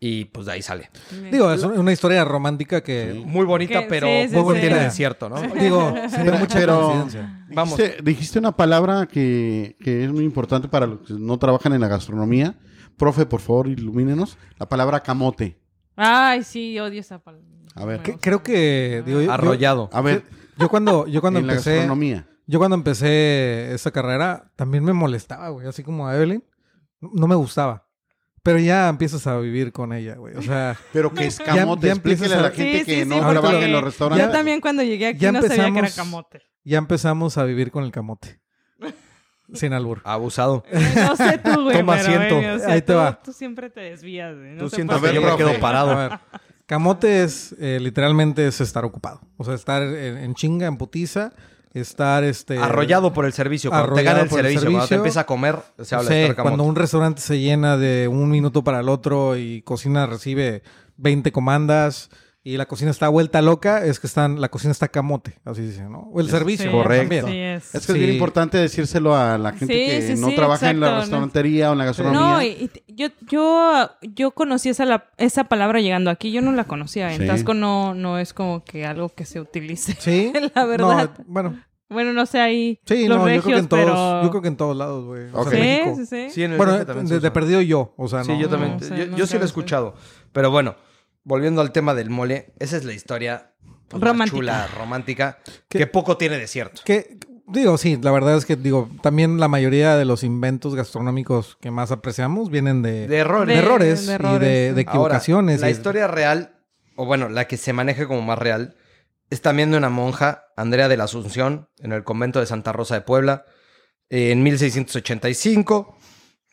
Y pues de ahí sale. Digo, es una historia romántica que... Sí. Muy bonita, Que- pero sí, sí, muy sí. tiene de cierto, ¿no? Digo, sería mucha pero- coincidencia. Vamos. Dijiste, dijiste una palabra que, que es muy importante para los que no trabajan en la gastronomía. Profe, por favor, ilumínenos. La palabra camote. Ay, sí, odio esa palabra. A ver. Que- creo que... digo, yo- Arrollado. A ver, Yo cuando, yo cuando en la empecé... gastronomía. Yo cuando empecé esa carrera también me molestaba, güey. Así como a Evelyn. No me gustaba. Pero ya empiezas a vivir con ella, güey. O sea, Pero que es Ya- camote. ya Explíquele empiezas a la gente Sí, que sí, no sí, trabaja en los restaurantes. Yo también cuando llegué aquí Ya no sabía que era empezamos- camote. ya empezamos a vivir con el camote. Sin albur. Abusado. No sé tú, güey. Toma pero, asiento. güey, o sea, Ahí te tú- va. Tú siempre te desvías, güey. No Tú que yo me quedo parado. A ver. Camote es, eh, literalmente es estar ocupado. O sea, estar en, en chinga, en putiza, estar este... Arrollado por el servicio. Cuando te gana el por el servicio, cuando te empieza a comer, se habla Sí, de estar camote. cuando un restaurante se llena de un minuto para el otro y cocina recibe 20 comandas y la cocina está vuelta loca, es que están, la cocina está camote, así dicen, ¿no? O el servicio. Sí, Correcto. Sí, es. Es que es Sí. bien importante decírselo a la gente Sí, que sí, no sí, trabaja en la restaurantería o en la gastronomía. No, y, yo, yo, yo conocí esa, la- esa palabra llegando aquí. Yo no la conocía. En Sí. Tasco no, no es como que algo que se utilice. Sí. La verdad. No, bueno, Bueno, no sé ahí sí, los no, yo creo que regios, en todos, pero... yo creo que en todos lados, güey. O sea, Sí, sí, sí. Sí, en el Bueno, DF también se de, de usa. perdido yo, o sea, Sí, no. yo también. No, sí, yo, yo sí lo he escuchado. Pero bueno, volviendo al tema del mole, esa es la historia pues, Romántica. chula, romántica, que poco tiene de cierto. Que, digo, sí, la verdad es que, digo, también la mayoría de los inventos gastronómicos que más apreciamos vienen de, De errores. de De- errores, de y de, equivocaciones. Ahora, la y- historia real, o bueno, la que se maneja como más real, es también de una monja, Andrea de la Asunción, en el convento de Santa Rosa de Puebla, eh, en 1685.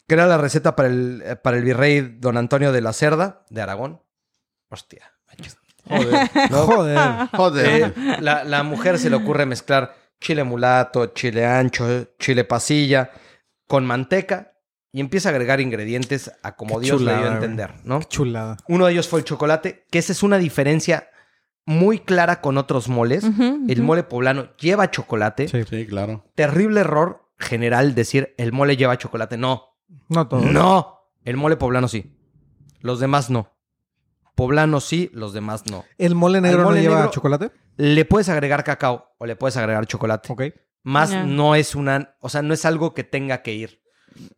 Crea la receta para el, eh, para el virrey don Antonio de la Cerda, de Aragón. Hostia. macho. Joder. ¿no? Joder. Joder. Eh, la, la mujer se le ocurre mezclar chile mulato, chile ancho, chile pasilla con manteca y empieza a agregar ingredientes a como Qué Dios le dio a entender, ¿no? Qué chulada. Uno de ellos fue el chocolate, que esa es una diferencia muy clara con otros moles. El mole poblano lleva chocolate. Sí. Sí, claro. Terrible error general decir el mole lleva chocolate. No, No todo. no. El mole poblano sí. Los demás no. Poblano sí, los demás no. ¿El mole negro mole no lleva negro- chocolate? Le puedes agregar cacao o le puedes agregar chocolate. Ok. Más no es una, o sea, no es algo que tenga que ir.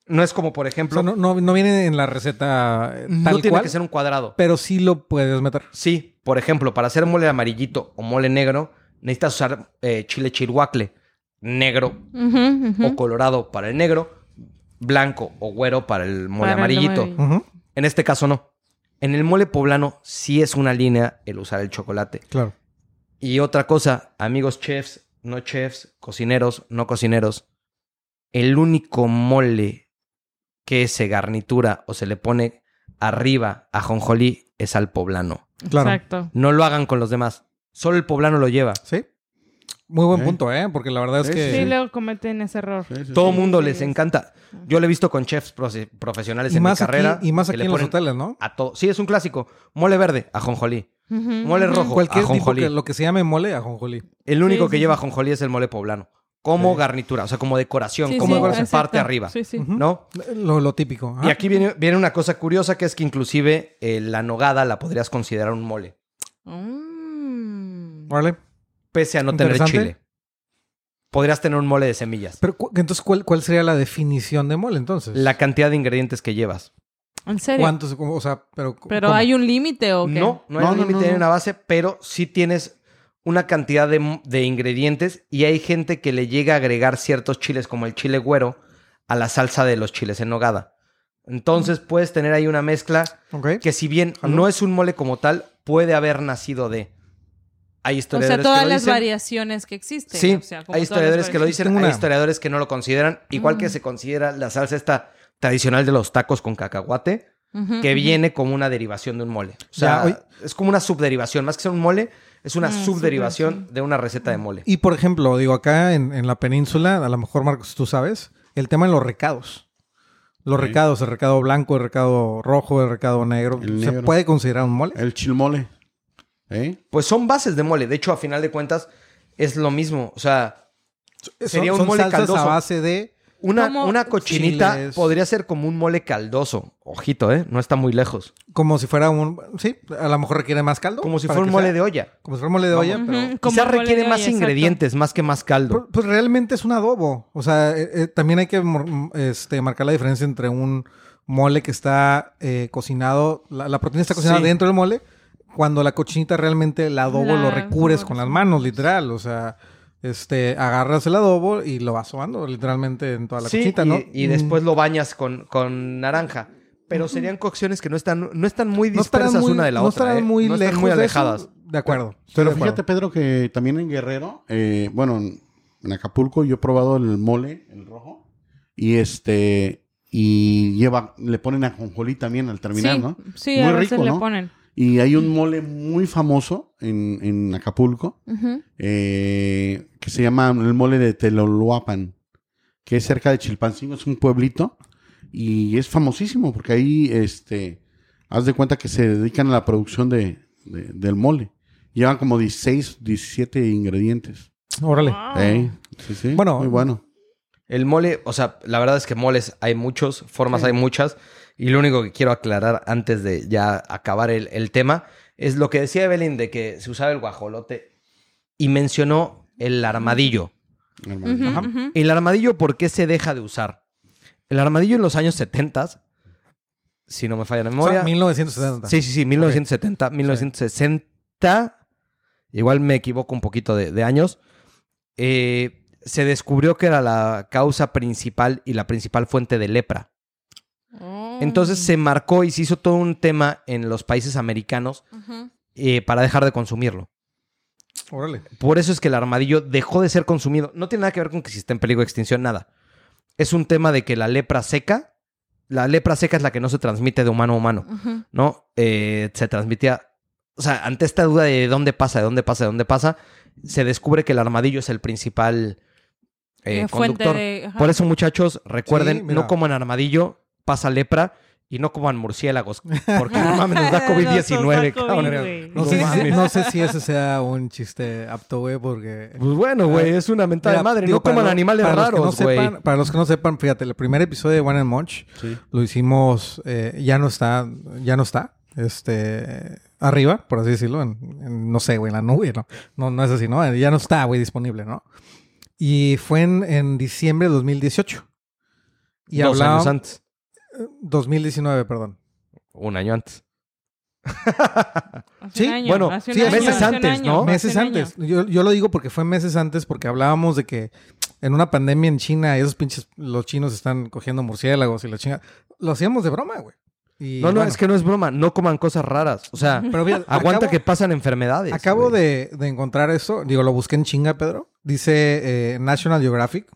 No es como, por O ejemplo, sea, no, no, no viene en la receta eh, no tal tiene cual, que ser un cuadrado. pero sí lo puedes meter. Sí, por ejemplo, para hacer mole amarillito o mole negro, necesitas usar eh, chile chilhuacle negro o colorado para el negro, blanco o güero para el mole Para el amarillito. En este caso no. En el mole poblano sí es una línea el usar el chocolate. Claro. Y otra cosa, amigos chefs, no chefs, cocineros, no cocineros, el único mole que se garnitura o se le pone arriba a jonjolí es al poblano. Claro. Exacto. No lo hagan con los demás. Solo el poblano lo lleva. Sí. Muy buen punto, ¿eh? Porque la verdad es que... Sí, luego cometen ese error. Sí, sí, Todo sí. mundo sí, les sí. encanta. Yo lo he visto con chefs profe- profesionales y, en más mi carrera. aquí, y más que aquí le en los hoteles, ¿no? A todo. Sí, es un clásico. Mole verde, ajonjolí. Ujú, Mole ujú. rojo. Cualquier tipo ajonjolí. que lo que se llame mole, ajonjolí. El único Sí, que lleva ajonjolí es el mole poblano. Como Sí. garnitura, o sea, como decoración, Sí, como parte arriba. Sí, sí. Ujú. ¿No? Lo, lo típico. Y aquí viene, viene una cosa curiosa que es que inclusive eh, la nogada la podrías considerar un mole, Mm. Órale. Pese a no tener chile. Podrías tener un mole de semillas. Pero cu- entonces, ¿cuál, ¿cuál sería la definición de mole entonces? La cantidad de ingredientes que llevas. ¿En serio? ¿Cuántos? O sea, pero... ¿Pero ¿cómo? hay un límite o qué? No, no hay No, un no, límite no, en una base, pero sí tienes una cantidad de, de ingredientes y hay gente que le llega a agregar ciertos chiles, como el chile güero, a la salsa de los chiles en nogada. Entonces puedes tener ahí una mezcla que si bien no es un mole como tal, puede haber nacido de. Hay O historiadores sea, todas que lo las dicen. variaciones que existen. Sí, o sea, como hay historiadores que lo dicen, hay historiadores que no lo consideran, igual que se considera la salsa esta tradicional de los tacos con cacahuate, que viene como una derivación de un mole. O sea, Ya, es como una subderivación, más que ser un mole, es una Mm, subderivación de una receta de mole. Y por ejemplo, digo, acá en, en la península, a lo mejor Marcos, tú sabes, el tema de los recados. Los recados, el recado blanco, el recado rojo, el recado negro. El ¿Se negro. puede considerar un mole? El chilmole. ¿Eh? Pues son bases de mole, de hecho, a final de cuentas, es lo mismo. O sea, sería son, un son mole caldoso. a base de... una, una cochinita chiles. podría ser como un mole caldoso. Ojito, ¿eh? No está muy lejos. Como si fuera un... Sí, a lo mejor requiere más caldo. Como si fuera un mole sea- de olla. Como si fuera un mole de olla, Ujú, pero... como Quizás requiere más olla, exacto. ingredientes, más que más caldo. Pues, pues realmente es un adobo. O sea, eh, eh, también hay que mor- este, marcar la diferencia entre un mole que está eh, cocinado, la, la proteína está cocinada Sí. dentro del mole, cuando la cochinita realmente el adobo La- lo recubres no, con las manos, literal. O sea, este, agarras el adobo y lo vas sobando literalmente en toda la Sí, cochinita, y, ¿no? y Mm, después lo bañas con, con naranja. Pero serían cocciones que no están, no están muy no dispersas muy, una de la no otra. estarán ¿eh? muy no están lejos muy de eso. alejadas. De acuerdo. Pero de acuerdo. fíjate, Pedro, que también en Guerrero, eh, bueno, en en Acapulco yo he probado el mole, el rojo. Y este, y lleva, le ponen ajonjolí también al terminar, sí, ¿no? sí, Muy a veces rico, le ¿no? ponen. Y hay un mole muy famoso en, en Acapulco, eh, que se llama el mole de Teloloapan, que es cerca de Chilpancingo, es un pueblito, y es famosísimo, porque ahí, este, haz de cuenta que se dedican a la producción de, de- del mole. Llevan como 16, 17 ingredientes. Órale. Wow. Ey, sí, sí, Bueno, muy bueno. El mole, o sea, la verdad es que moles hay muchos, formas hay muchas. Y lo único que quiero aclarar antes de ya acabar el, el tema es lo que decía Evelyn de que se usaba el guajolote y mencionó el armadillo. Ajá. ujú. ¿El armadillo por qué se deja de usar? El armadillo en los años 70, si no me falla la O sea, memoria. 1970. Sí, sí, sí, 1970, 1960. Igual me equivoco un poquito de, de años. eh, se descubrió que era la causa principal y la principal fuente de lepra. Oh. Entonces se marcó y se hizo todo un tema en los países americanos eh, para dejar de consumirlo. Órale. Por eso es que el armadillo dejó de ser consumido. No tiene nada que ver con que si está en peligro de extinción, nada. Es un tema de que la lepra seca, la lepra seca es la que no se transmite de humano a humano. ¿no? Eh, se transmitía. O sea, ante esta duda de dónde pasa, de dónde pasa, de dónde pasa, se descubre que el armadillo es el principal eh, conductor. de-. Por eso, muchachos, recuerden, Sí, no coman armadillo, pasa lepra y no coman murciélagos. Porque no mames, nos da COVID-19, Nos da COVID, cabrón. güey. No, No sé si, mames. no sé si ese sea un chiste apto, güey, porque... Pues bueno, güey, es una mentada de Mira, madre. digo, no coman lo- animales no raros, güey. sepan- Para los que no sepan, fíjate, el primer episodio de One and Munch Sí. lo hicimos, eh, ya no está, ya no está, este, arriba, por así decirlo, en, en, no sé, güey, en la nube, ¿no? No, no es así, ¿no? Ya no está, güey, disponible, ¿no? Y fue en, en diciembre de 2018. Y Dos hablaba- años antes. 2019, perdón. Un año antes. Sí, año, bueno, sí, año, meses antes, año, ¿no? Meses antes. Yo, yo lo digo porque fue meses antes porque hablábamos de que en una pandemia en China esos pinches, los chinos están cogiendo murciélagos y la chinga. Lo hacíamos de broma, güey. Y, No, no, bueno, es que no es broma. No coman cosas raras. O sea, Pero mira, aguanta acabo- que pasan enfermedades. Acabo de, de encontrar eso. Digo, lo busqué en chinga, Pedro. Dice eh, National Geographic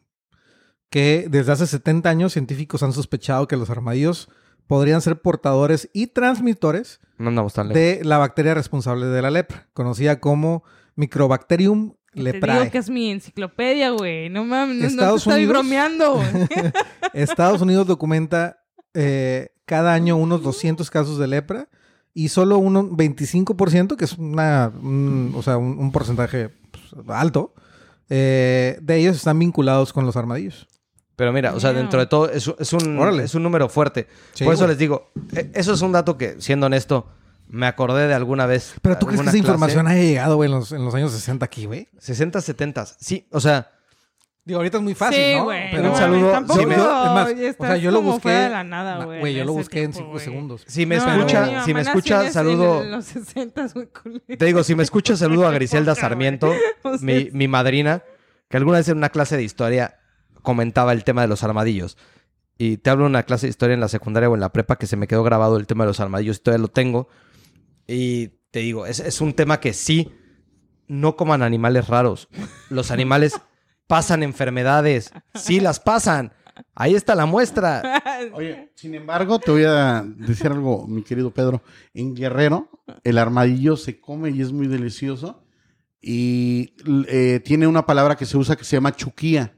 que desde hace 70 años científicos han sospechado que los armadillos podrían ser portadores y transmitores No andamos tan lejos. de la bacteria responsable de la lepra, conocida como Microbacterium Te leprae. digo que es mi enciclopedia, güey. No mames, no, te estoy bromeando. güey. Estados Unidos documenta eh, cada año unos 200 casos de lepra y solo un 25%, que es una, un- o sea, un, un porcentaje pues, alto, eh, de ellos están vinculados con los armadillos. Pero mira, o sea, dentro de todo es, es un, es un número fuerte. Sí, Por eso güey. les digo, eh, eso es un dato que, siendo honesto, me acordé de alguna vez. Pero tú crees que esa clase. información haya llegado, güey, en los, en los años 60 aquí, güey. 60, 70. Sí, o sea, Digo, ahorita es muy fácil, sí, ¿no? güey. Pero no un saludo- Tampoco, sí, me- es más, o sea, yo lo busqué. de la nada, güey. Güey, yo lo busqué en tiempo, 5 güey. segundos. si me No, escucha, si me escucha, saludo. En los 60, güey, culero. Te digo, si me escucha, saludo a Griselda. Sarmiento, mi, mi madrina, que alguna vez en una clase de historia comentaba el tema de los armadillos. Y te hablo de una clase de historia en la secundaria o en la prepa que se me quedó grabado el tema de los armadillos y todavía lo tengo. Y te digo, es, es un tema que sí, no coman animales raros. Los animales pasan enfermedades, sí las pasan. Ahí está la muestra. Oye, sin embargo, te voy a decir algo, mi querido Pedro. En Guerrero, el armadillo se come y es muy delicioso. Y eh, tiene una palabra que se usa que se llama chuquía.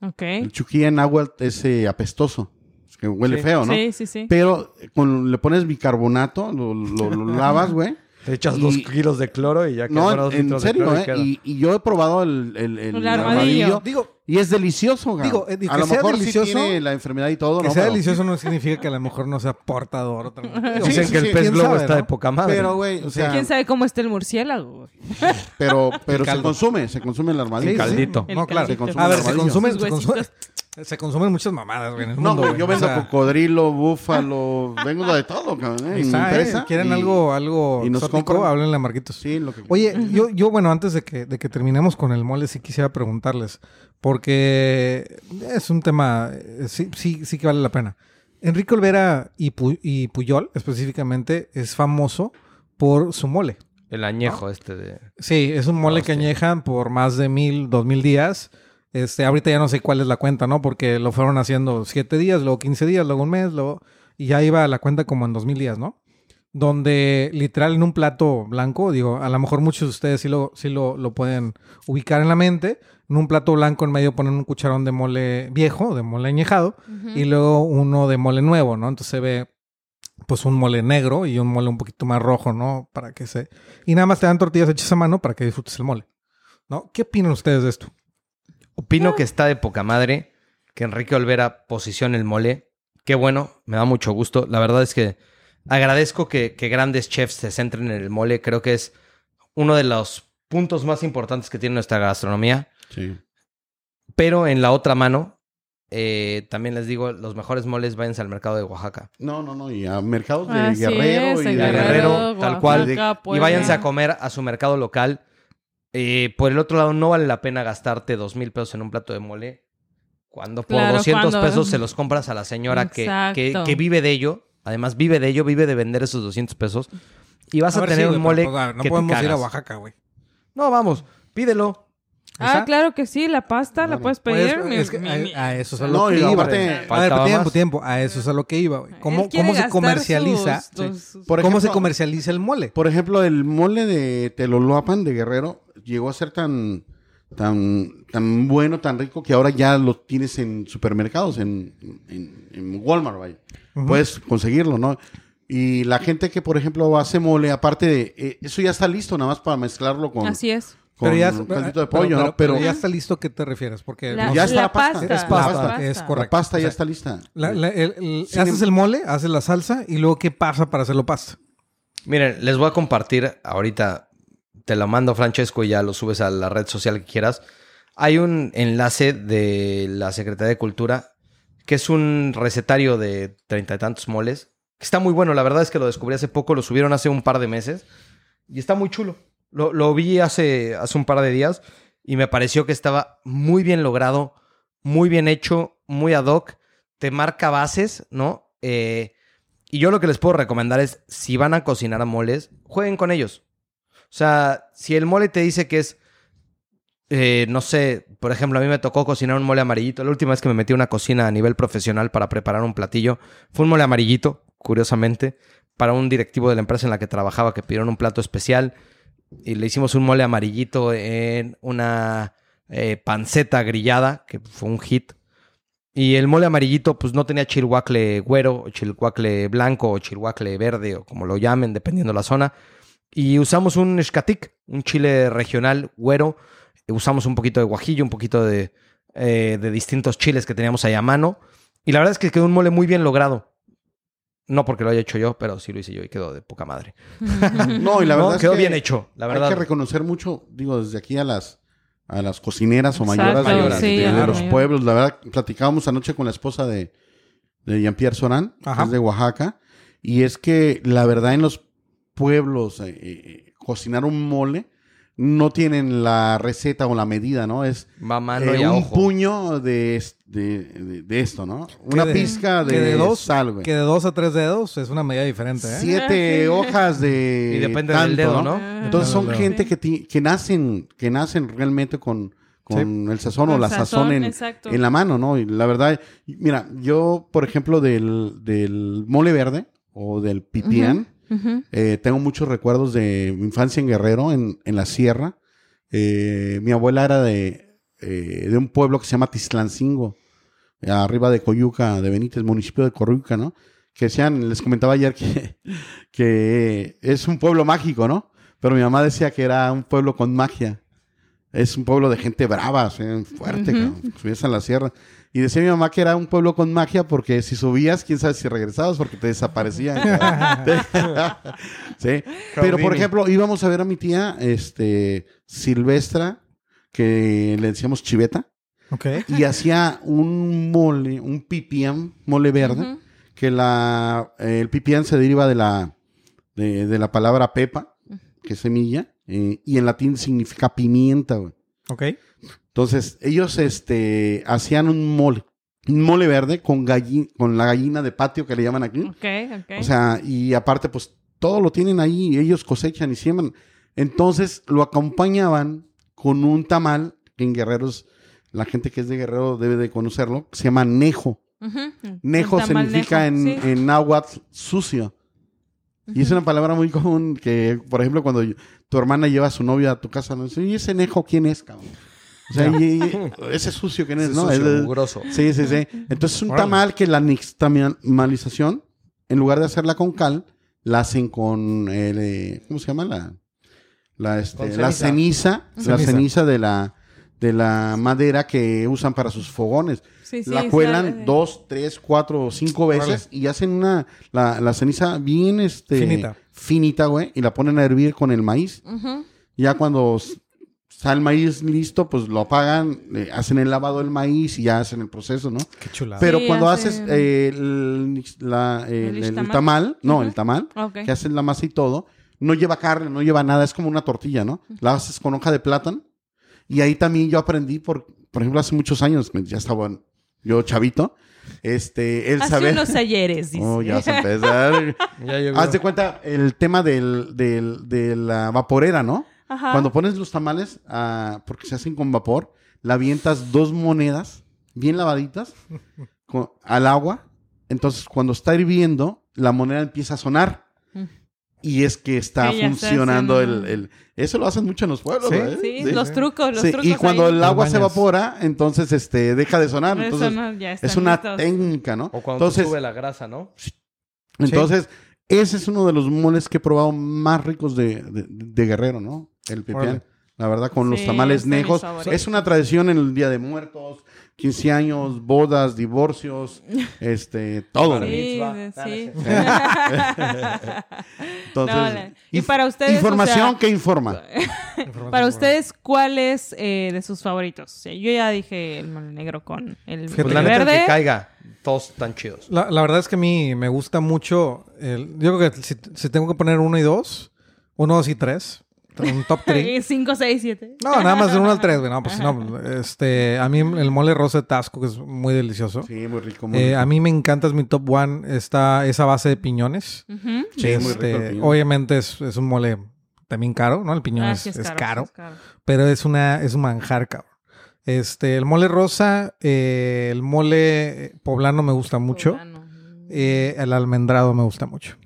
Ok. El chuquía en agua es eh, apestoso. Es que huele Sí. feo, ¿no? Sí, sí, sí. Pero eh, con, le pones bicarbonato, lo, lo- lo lavas, güey. Te echas Y- dos kilos de cloro y ya No, quedan dos en litros de serio, cloro y ¿eh? queda. Y, y yo he probado el, el- el El armadillo. armadillo. Digo, Y es delicioso, güey. Digo, eh, que a lo sea mejor delicioso, sí tiene la enfermedad y todo, que ¿no? sea Pero- delicioso no significa que a lo mejor no sea portador. Digo, Sí, Dicen sí, que el pez ¿Quién globo sabe, está de poca madre. Pero, güey, o sea, ¿Quién sabe cómo está el murciélago? güey? pero, pero se caldo. consume, se consume el armadillo. Sí, sí. caldito. No, claro. Se caldito. consume A ver, el se armadillo. consumen, Sus se, consumen, huesitos. se consumen muchas mamadas, güey. en el No, mundo, güey, yo O vendo sea, cocodrilo, búfalo, vengo de todo, cabrón. ¿eh? ahí está, ¿eh? ¿Quieren y- algo, algo y nos exótico? compran. Háblenle a Marquitos. Sí, lo que... Oye, yo, yo, bueno, antes de que, de que terminemos con el mole, sí quisiera preguntarles, porque es un tema, eh, sí, sí, sí que vale la pena. Enrique Olvera y, Pu- y Puyol, específicamente, es famoso por su mole. El añejo este de... Sí, es un mole que Hostia. añejan por más de mil, dos mil días. Este, ahorita ya no sé cuál es la cuenta, ¿no? Porque lo fueron haciendo siete días, luego 15 días, luego un mes, luego... Y ya iba la cuenta como en 2000 días, ¿no? Donde literal en un plato blanco, digo, a lo mejor muchos de ustedes sí lo, sí lo, lo pueden ubicar en la mente. En un plato blanco en medio ponen un cucharón de mole viejo, de mole añejado, y luego uno de mole nuevo, ¿no? Entonces se ve pues un mole negro y un mole un poquito más rojo, ¿no? Para que se... Y nada más te dan tortillas hechas a mano para que disfrutes el mole, ¿no? ¿Qué opinan ustedes de esto? Opino que está de poca madre que Enrique Olvera posicione el mole. Qué bueno, me da mucho gusto. La verdad es que agradezco que, que grandes chefs se centren en el mole. Creo que es uno de los puntos más importantes que tiene nuestra gastronomía. Sí. Pero en la otra mano, eh, también les digo, los mejores moles váyanse al mercado de Oaxaca. No, no, no. Y a mercados de Así Guerrero es, y de Guerrero, tal cual. Oaxaca, Y váyanse a comer a su mercado local. Eh, por el otro lado, no vale la pena gastarte dos mil pesos en un plato de mole. Cuando por Claro, 200 cuando- pesos se los compras a la señora que, que, vive de ello. Además, vive de ello, vive de vender esos 200 pesos. Y vas a, ver, tener sí, un mole pero, pues, a ver, no que te podemos ir a. Oaxaca, güey. No, vamos, pídelo. Ah, claro que sí, la pasta la puedes Pues, pedir. mi- es que mi- a, eso es a lo No, que iba. aparte- A ver, tiempo, tiempo. A eso es a lo que iba, güey. ¿Cómo, se comercializa? sus- sus- sus- Por ¿Cómo se comercializa el mole? Por ejemplo, el mole de Teloloapan de Guerrero llegó a ser tan, tan, tan bueno, tan rico, que ahora ya lo tienes en supermercados, en, en, en Walmart, vaya. Puedes conseguirlo, ¿no? Y la gente que, por ejemplo, hace mole, aparte de... eh, eso ya está listo, nada más para mezclarlo con, Así es. Con Pero ya, un caldito de pero- pollo, pero- ¿no? Pero, ya está listo, ¿qué te refieres? Porque La, no- Ya está la la pasta. pasta. Es la pasta, es la correcto. pasta O ya sea, está lista. la- la- el- haces el mole, haces la salsa y luego ¿qué pasa para hacerlo pasta? Miren, les voy a compartir ahorita, te lo mando Francesco y ya lo subes a la red social que quieras. Hay un enlace de la Secretaría de Cultura que es un recetario de treinta y tantos moles. Que está muy bueno, la verdad es que lo descubrí hace poco, lo subieron hace un par de meses y está muy chulo. Lo, lo vi hace, hace un par de días y me pareció que estaba muy bien logrado, muy bien hecho, muy ad hoc. Te marca bases, ¿no? Eh, y yo lo que les puedo recomendar es, si van a cocinar moles, jueguen con ellos. O sea, si el mole te dice que es, eh, no sé, por ejemplo, a mí me tocó cocinar un mole amarillito. La última vez que me metí a una cocina a nivel profesional para preparar un platillo, fue un mole amarillito, curiosamente, para un directivo de la empresa en la que trabajaba que pidieron un plato especial y le hicimos un mole amarillito en una eh, panceta grillada, que fue un hit. Y el mole amarillito, pues no tenía chilhuacle güero, o chilhuacle blanco, o chilhuacle verde, o como lo llamen, dependiendo la zona. Y usamos un escatic, un chile regional güero. Usamos un poquito de guajillo, un poquito de, eh, de distintos chiles que teníamos ahí a mano. Y la verdad es que quedó un mole muy bien logrado. No porque lo haya hecho yo, pero sí lo hice yo y quedó de poca madre. No, y la No, verdad es quedó que bien hecho, la verdad. Hay que reconocer mucho, digo, desde aquí a las a las cocineras o Exacto, mayoras, de- Mayoras, de, sí, de a los pueblos. La verdad, platicábamos anoche con la esposa de, de Jean-Pierre Során, que es de Oaxaca, y es que la verdad en los pueblos eh, eh, cocinar un mole no tienen la receta o la medida, ¿no? Es Va a mano eh, y a un ojo. puño de, de, de- de esto, ¿no? Una de- pizca de, que de dos, sal, güey. Que de dos a tres dedos es una medida diferente, ¿eh? Siete hojas de Y depende tanto, del dedo, ¿no? Ah, Entonces son gente que, ti- que nacen que nacen realmente con, con el sazón o la sazón, sazón, en, en la mano, ¿no? Y la verdad, mira, yo, por ejemplo, del, del mole verde o del pipián, Eh, tengo muchos recuerdos de mi infancia en Guerrero, en, en la sierra. Eh, mi abuela era de, eh, de un pueblo que se llama Tizlancingo, arriba de Coyuca, de Benítez, municipio de Coyuca, ¿no? Que decían, les comentaba ayer que, que es un pueblo mágico, ¿no? Pero mi mamá decía que era un pueblo con magia. Es un pueblo de gente brava, fuerte, cabrón, subías a la sierra. Y decía mi mamá que era un pueblo con magia porque si subías, quién sabe si regresabas porque te desaparecían. sí. Pero, por ejemplo, íbamos a ver a mi tía, este, Silvestra, que le decíamos chiveta, Ok. y hacía un mole, un pipián, mole verde, que la, eh, el pipián se deriva de la, de, de la palabra pepa, que es semilla, eh, y en latín significa pimienta, güey. Ok. Entonces, ellos este, hacían un mole, un mole verde con, galli- con la gallina de patio que le llaman aquí. Ok, ok. O sea, y aparte, pues todo lo tienen ahí, ellos cosechan y siembran. Entonces, lo acompañaban con un tamal, que en Guerreros la gente que es de Guerrero debe de conocerlo, se llama nejo. Ujú. Nejo El tamal significa nejo, en, sí. en náhuatl sucio. Y es una palabra muy común que, por ejemplo, cuando tu hermana lleva a su novia a tu casa, no dice, ¿y ese nejo quién es, cabrón? O sea, y- y- ese sucio quién es, Ese ¿no? sucio, Es- mugroso. Sí, sí, sí. Entonces es un Órale. tamal que la nixtamalización, en lugar de hacerla con cal, la hacen con el, eh, ¿cómo se llama? La, la, este, la ceniza. ceniza, la Ceniza. de la, de la madera que usan para sus fogones. Sí, sí, la cuelan sí. dos, tres, cuatro, cinco veces Órale. y hacen una, la, la ceniza bien, este, Finita. finita, güey, y la ponen a hervir con el maíz. Ya cuando está el maíz listo, pues lo apagan, le hacen el lavado del maíz y ya hacen el proceso, ¿no? Qué chulada. Pero Sí, cuando hacen- haces eh, el, la- el- tamal, no, el tamal, que haces la masa y todo, no lleva carne, no lleva nada, es como una tortilla, ¿no? La haces con hoja de plátano. Y ahí también yo aprendí, por, por ejemplo, hace muchos años, me- ya estaba yo chavito, este, el Hace saber... unos ayeres, dice. Oh, ya vas a empezar. Ya. Haz de cuenta el tema del, del- de la vaporera, ¿no? Ajá. Cuando pones los tamales, ah, porque se hacen con vapor, la avientas dos monedas bien lavaditas con- al agua. Entonces, cuando está hirviendo, la moneda empieza a sonar. Mm. Y es que está Que ya está funcionando el, el- Eso lo hacen mucho en los pueblos, Sí, ¿eh? Sí, Sí. los trucos, los Sí, trucos. y cuando ahí. el agua se evapora, entonces este deja de sonar. Entonces, no, ya es una listos. técnica, ¿no? O cuando entonces, sube la grasa, ¿no? entonces ese es uno de los moles que he probado más ricos de, de- de Guerrero, ¿no? El pipián. Órale. La verdad, con los tamales nejos. Es una tradición en el Día de Muertos, 15 años, bodas, divorcios, este, todo. Sí, sí. Entonces, No, y para ustedes, Información o sea, que informa. Para ustedes, ¿cuál es eh, de sus favoritos? O sea, yo ya dije el mole negro con el Pues la neta, que caiga. Todos están chidos. La, la verdad es que a mí me gusta mucho. El, yo creo que si, si tengo que poner uno y dos, uno, dos y tres, un top three. 5, 6, 7. No, nada más de uno al tres, güey. No, pues no. Este, a mí el mole rosa de Tasco, que es muy delicioso. Sí, muy rico. Muy Eh, rico. a mí me encanta, es mi top one, está esa base de piñones. Sí, muy rico el Este, obviamente es, es un mole también caro, ¿no? El piñón Ah, es, sí es caro, sí es caro. pero es una es un manjar, cabrón. Este, el mole rosa, eh, el mole poblano me gusta mucho. Poblano. Eh, el almendrado me gusta mucho.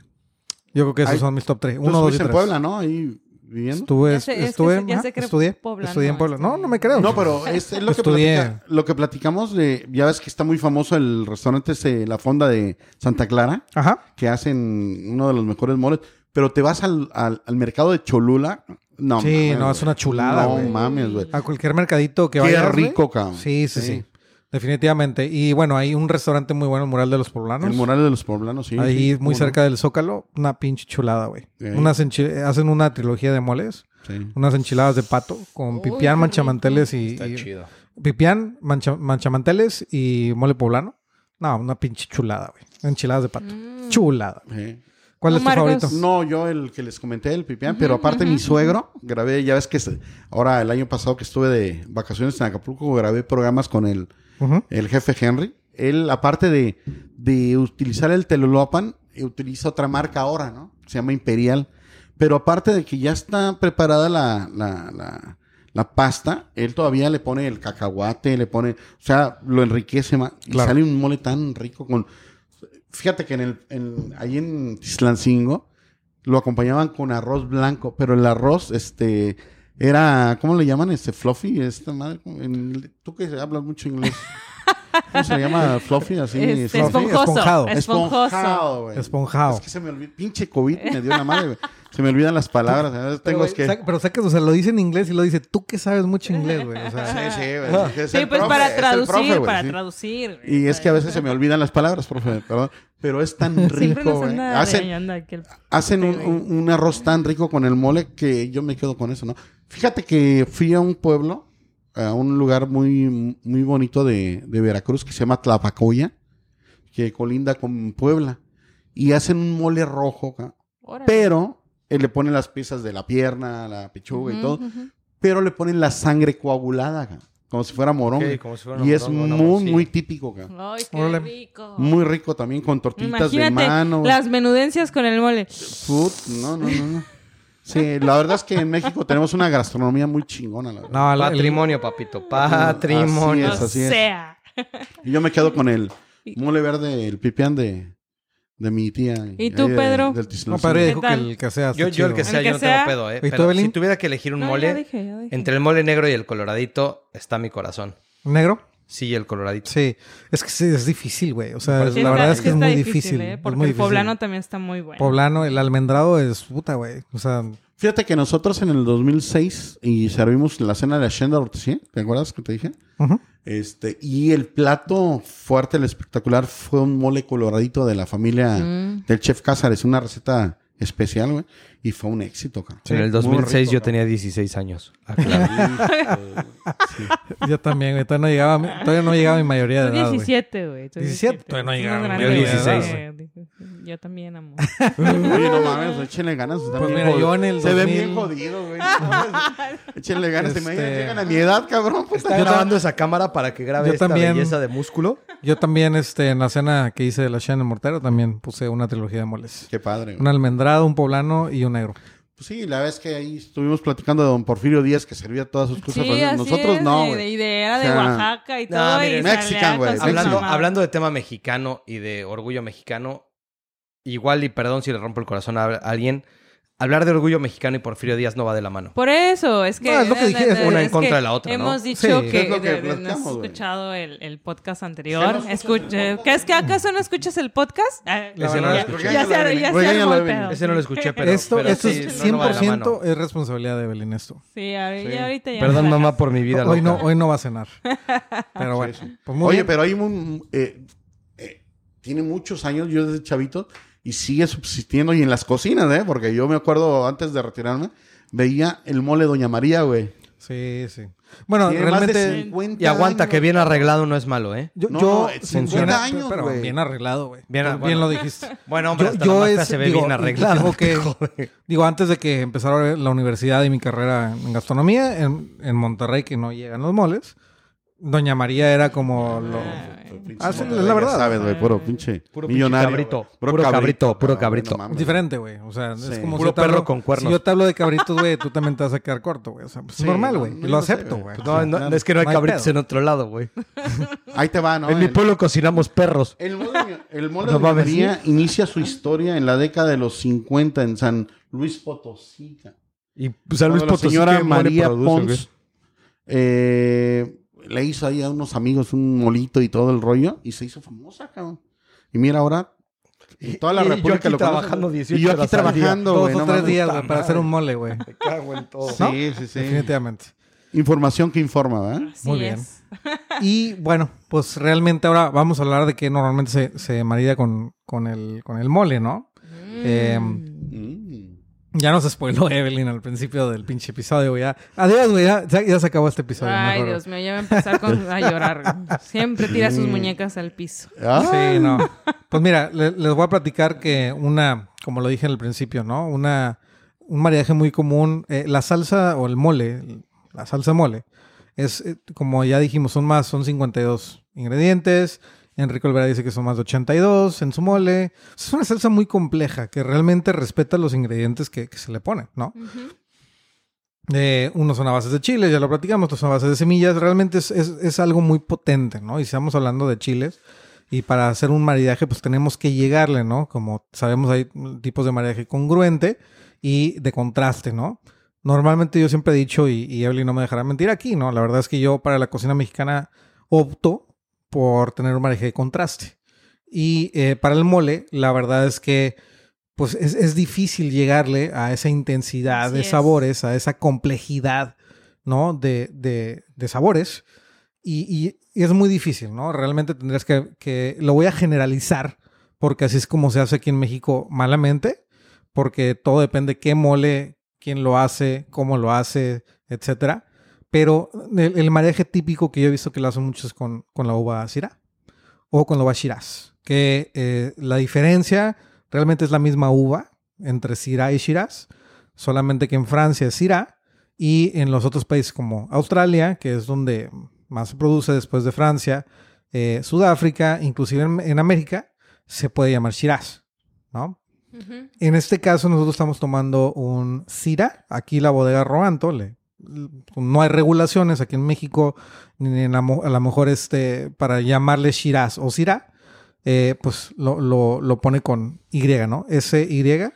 Yo creo que esos Ay, son mis top 3. Tú Uno, dos y tres. en Puebla, ¿no? Ahí viviendo. Estuve, Ya sé, es que estuve, ya cree estudié, poblano, estudié en Puebla. este. No, no me creo. No, pero es, es lo, que Estudié. platica- lo que platicamos de... Ya ves que está muy famoso el restaurante ese, La Fonda de Santa Clara, Ajá. que hacen uno de los mejores moles. Pero te vas al, al- al mercado de Cholula... No, Sí, mames, no, es una chulada, No güey. mames, güey. A cualquier mercadito que Qué vayas. rico, cabrón. Sí, sí, sí, Sí. Definitivamente. Y bueno, hay un restaurante muy bueno, el Mural de los Poblanos. El mural de los poblanos, sí. Ahí sí, muy no. cerca del Zócalo. Una pinche chulada, güey. Sí. Unas Hacen una trilogía de moles. Sí. Unas enchiladas de pato con Uy, pipián, manchamanteles y, Está y- chido. pipián, mancha- manchamanteles y mole poblano. No, una pinche chulada, güey. Enchiladas de pato. Mm. Chulada. Sí. ¿Cuál No, es tu Marcos. favorito? No, yo el que les comenté, el pipián, pero aparte mi suegro, grabé, ya ves que ahora el año pasado que estuve de vacaciones en Acapulco, grabé programas con el, El jefe Henry. Él, aparte de, de utilizar el Teloloapan, eh, utiliza otra marca ahora, ¿no? Se llama Imperial. Pero aparte de que ya está preparada la, la, la, la pasta, él todavía le pone el cacahuate, le pone, o sea, lo enriquece más. Y sale un mole tan rico con... Fíjate que en el, en, ahí en Tislancingo lo acompañaban con arroz blanco, pero el arroz, este, era, ¿cómo le llaman? Este, fluffy, esta madre, en- tú que hablas mucho inglés. ¿Cómo se llama? Fluffy, así. Este, fluffy? esponjoso. esponjado. Esponjoso. Esponjado, güey. Esponjado. Es que se me olvida. Pinche COVID me dio la madre, güey. Se me olvidan las palabras. a veces Pero, Tengo que. pero sacas, o sea, lo dice en inglés y lo dice tú que sabes mucho inglés, güey. O sea, Sí, sí, güey. es Sí, el pues profe, para es el traducir, profe, güey, para sí. traducir. Y es que a veces se me olvidan las palabras, profe, perdón. Pero es tan rico, güey. Hacen, hacen un, un- un arroz tan rico con el mole que yo me quedo con eso, ¿no? Fíjate que fui a un pueblo, a un lugar muy, muy bonito de, de Veracruz que se llama Tlapacoya, que colinda con Puebla. Y hacen un mole rojo, Órale. pero él le ponen las piezas de la pierna, la pechuga y todo, pero le ponen la sangre coagulada, como si fuera morón. Ok, como si fuera y es morón, muy, muy típico, ca. Ay, qué Órale. rico. Muy rico también con tortitas de Imagínate mano. las menudencias con el mole. Put, no, no, no, no. Sí, la verdad es que en México tenemos una gastronomía muy chingona, la verdad. No, el- el- Patrimonio, papito. Patrimonio. Así es, así es. sea. Y yo me quedo con el mole verde, el pipián de, de mi tía. ¿Y tú, ahí Pedro? del No, el que sea. Yo, yo el que sea, El yo que no tengo pedo, ¿eh? ¿Y tú, Pero si tuviera que elegir un No, mole, ya dije, ya dije. entre el mole negro y el coloradito, está mi corazón. ¿Negro? Sí, el coloradito. Sí. Es que sí, es difícil, güey. O sea, Sí la está- verdad es sí que es muy difícil. ¿eh? es Porque muy el difícil. poblano también está muy bueno. Poblano, el almendrado es puta, güey. O sea, Fíjate que nosotros en el 2006 y servimos la cena de Hacienda Ortiz, ¿te acuerdas que te dije? Este, y el plato fuerte, el espectacular, fue un mole coloradito de la familia Mm. del chef Cázares, una receta especial, güey. Y fue un éxito, cabrón. en el Muy 2006 rico, yo cabrón. tenía 16 años. Ah, claro. yo también, güey. Todavía no llegaba, todavía no llegaba a mi mayoría de edad, güey. 17, güey. tú 17, todavía no llegaba que edad, yo. Yo también, amor. Oye, no mames, échenle ganas. Pues bien mira, yo en el Se ven 2000 bien jodidos, güey. échenle ganas. ¿Te Este- imaginas? Llegan a mi edad, cabrón. puta. Está grabando esa cámara para que grabe yo esta también- belleza de músculo. Yo también, este, en la cena que hice de la Shannon Mortero, también puse una trilogía de moles. Qué padre. güey. Un almendrado, un poblano y un negro. Pues sí, la vez que ahí estuvimos platicando de don Porfirio Díaz que servía todas sus cosas. Sí, pues, así Nosotros es, no, de-. Y de, era de O sea, Oaxaca y no, todo. y Mexican, güey. Hablando, hablando de tema mexicano y de orgullo mexicano, igual y perdón si le rompo el corazón a alguien, hablar de orgullo mexicano y Porfirio Díaz no va de la mano. Por eso, es que... No, es lo que dije, es una en contra de la otra, ¿no? Hemos dicho Sí. que... Es lo que de- de- no has escuchado el, el podcast anterior. ¿Sí no Escucha- ¿Qué es que acaso no escuchas el podcast? Ah, La Ese no lo escuché. ya ya pedo. Ese no lo escuché, pero, esto pero esto sí, es no, no va de la 100% mano. es responsabilidad de Evelyn esto. Sí, ahorita, Sí. ya ahorita ya Perdón, mamá, por mi vida. Hoy no, hoy no va a cenar. Pero bueno, pues Oye, pero hay un... eh, eh, tiene muchos años, yo desde chavito, y sigue subsistiendo. Y en las cocinas, ¿eh? Porque yo me acuerdo, antes de retirarme, veía el mole Doña María, güey. Sí, sí. Bueno, Tiene realmente 50 Y aguanta, años. que bien arreglado no es malo, ¿eh? yo, No, yo no, 50 funciona- años, pero güey. bien arreglado, güey. Bien, Bien, bueno. lo dijiste. Bueno, hombre, Yo- hasta es- se ve digo, bien arreglado. que-. Digo, antes de que empezara la universidad y mi carrera en gastronomía, en, en Monterrey, que no llegan los moles, Doña María era como lo... Ah, sí, es la verdad. Ya sabes, güey, puro pinche Puro pinche millonario. cabrito. Puro cabrito, puro cabrito. no mames. Diferente, güey. O sea, Sí. es como Puro si yo te hablo- perro con cuernos. Si yo te hablo de cabritos, güey, tú también te vas a quedar corto, güey. O sea, pues Sí, es normal, no, güey. no, lo sé, acepto, güey. güey. No, no, claro. es que no hay No hay cabritos pedo. en otro lado, güey. Ahí te va, ¿no? En mi El- pueblo cocinamos perros. El mole, el mole No de mames, María inicia su historia en la década de los 50 en San Luis Potosí. Y San Luis Cuando la Potosí. señora ¿qué mole María? Pons eh, le hizo ahí a unos amigos un molito y todo el rollo y se hizo famosa, cabrón. Y mira ahora, y toda la Y yo República aquí trabajando güey. 18 Y yo aquí trabajando, Dos güey. o no tres días, güey, para hacer un mole, güey. Me cago en todo. ¿no? Sí, sí, sí. Definitivamente. Información que informa, ¿verdad? Así Muy bien. es. Y bueno, pues realmente ahora vamos a hablar de que normalmente se, se marida con, con, el, con el mole, ¿no? Eh, Mm. Ya nos spoiló Evelyn al principio del pinche episodio, güey. Ya. Adiós, güey. Ya, ya- se acabó este episodio. Ay, mejor. Dios mío, ya va a empezar con- a llorar. Siempre tira sus muñecas al piso. Ah, Sí, no. Pues mira, le- les voy a platicar que una, como lo dije en el principio, ¿no? Una, un maridaje muy común, eh, la salsa o el mole, la salsa mole, es, eh, como ya dijimos, son más, son 52 ingredientes. Enrique Olvera dice que son más de 82 en su mole. Es una salsa muy compleja que realmente respeta los ingredientes que, que se le ponen, ¿no? Eh, unos son a base de chiles, ya lo platicamos, otros son a base de semillas. Realmente es, es- es algo muy potente, ¿no? Y si estamos hablando de chiles, y para hacer un maridaje, pues tenemos que llegarle, ¿no? Como sabemos, hay tipos de maridaje congruente y de contraste, ¿no? Normalmente yo siempre he dicho, y, y Evelyn no me dejará mentir aquí, ¿no? La verdad es que yo para la cocina mexicana opto por tener un maridaje de contraste. Y eh, para el mole, la verdad es que pues es, es difícil llegarle a esa intensidad Así de es. sabores, a esa complejidad, ¿no? De, de, de sabores. Y, y- y es muy difícil, ¿no? Realmente tendrías que, que... Lo voy a generalizar, porque así es como se hace aquí en México malamente, porque todo depende qué mole, quién lo hace, cómo lo hace, etcétera. Pero el, el maridaje típico que yo he visto que lo hacen muchos es con, con la uva Syrah o con la uva Shiraz. Que eh, la diferencia realmente es la misma uva entre Syrah y Shiraz, solamente que en Francia es Syrah y en los otros países como Australia, que es donde más se produce después de Francia, eh, Sudáfrica, inclusive en, en América, se puede llamar Shiraz, ¿no? En este caso nosotros estamos tomando un Syrah, aquí la bodega Robanto, le, no hay regulaciones aquí en México, ni en la mo- a lo mejor este, para llamarle Shiraz o Syrah, eh, pues lo, lo- lo pone con Y, ¿no? S-Y-R-A-H.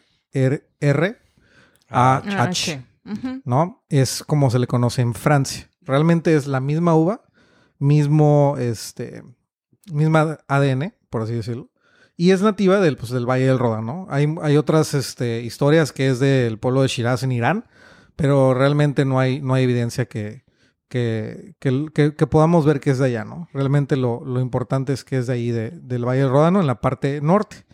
Ah, sí. Ujú. ¿no? Es como se le conoce en Francia. Realmente es la misma uva, mismo, este, misma ADN, por así decirlo. Y es nativa del, pues, del Valle del Rodán, ¿no? Hay, hay otras este, historias que es del pueblo de Shiraz en Irán, pero realmente no hay, no hay evidencia que, que, que- que- podamos ver que es de allá, ¿no? Realmente lo, lo importante es que es de ahí, de- del Valle del Ródano, en la parte norte.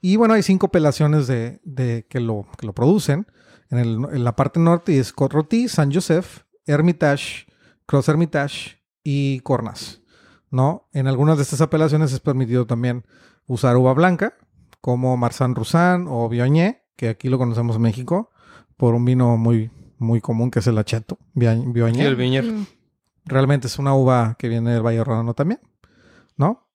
Y bueno, hay cinco apelaciones de, de que, lo, que lo producen. En, el- en la parte norte y es Corroti, San Joseph, Hermitage, Cross Hermitage y Cornas. ¿no? En algunas de estas apelaciones es permitido también usar uva blanca, como Marsan Roussan o Viognier, que aquí lo conocemos en México, por un vino muy, muy común que es el Acheto, Via- Sí, Viognier. el viñer. Realmente es una uva que viene del Valle Rodano también, ¿no?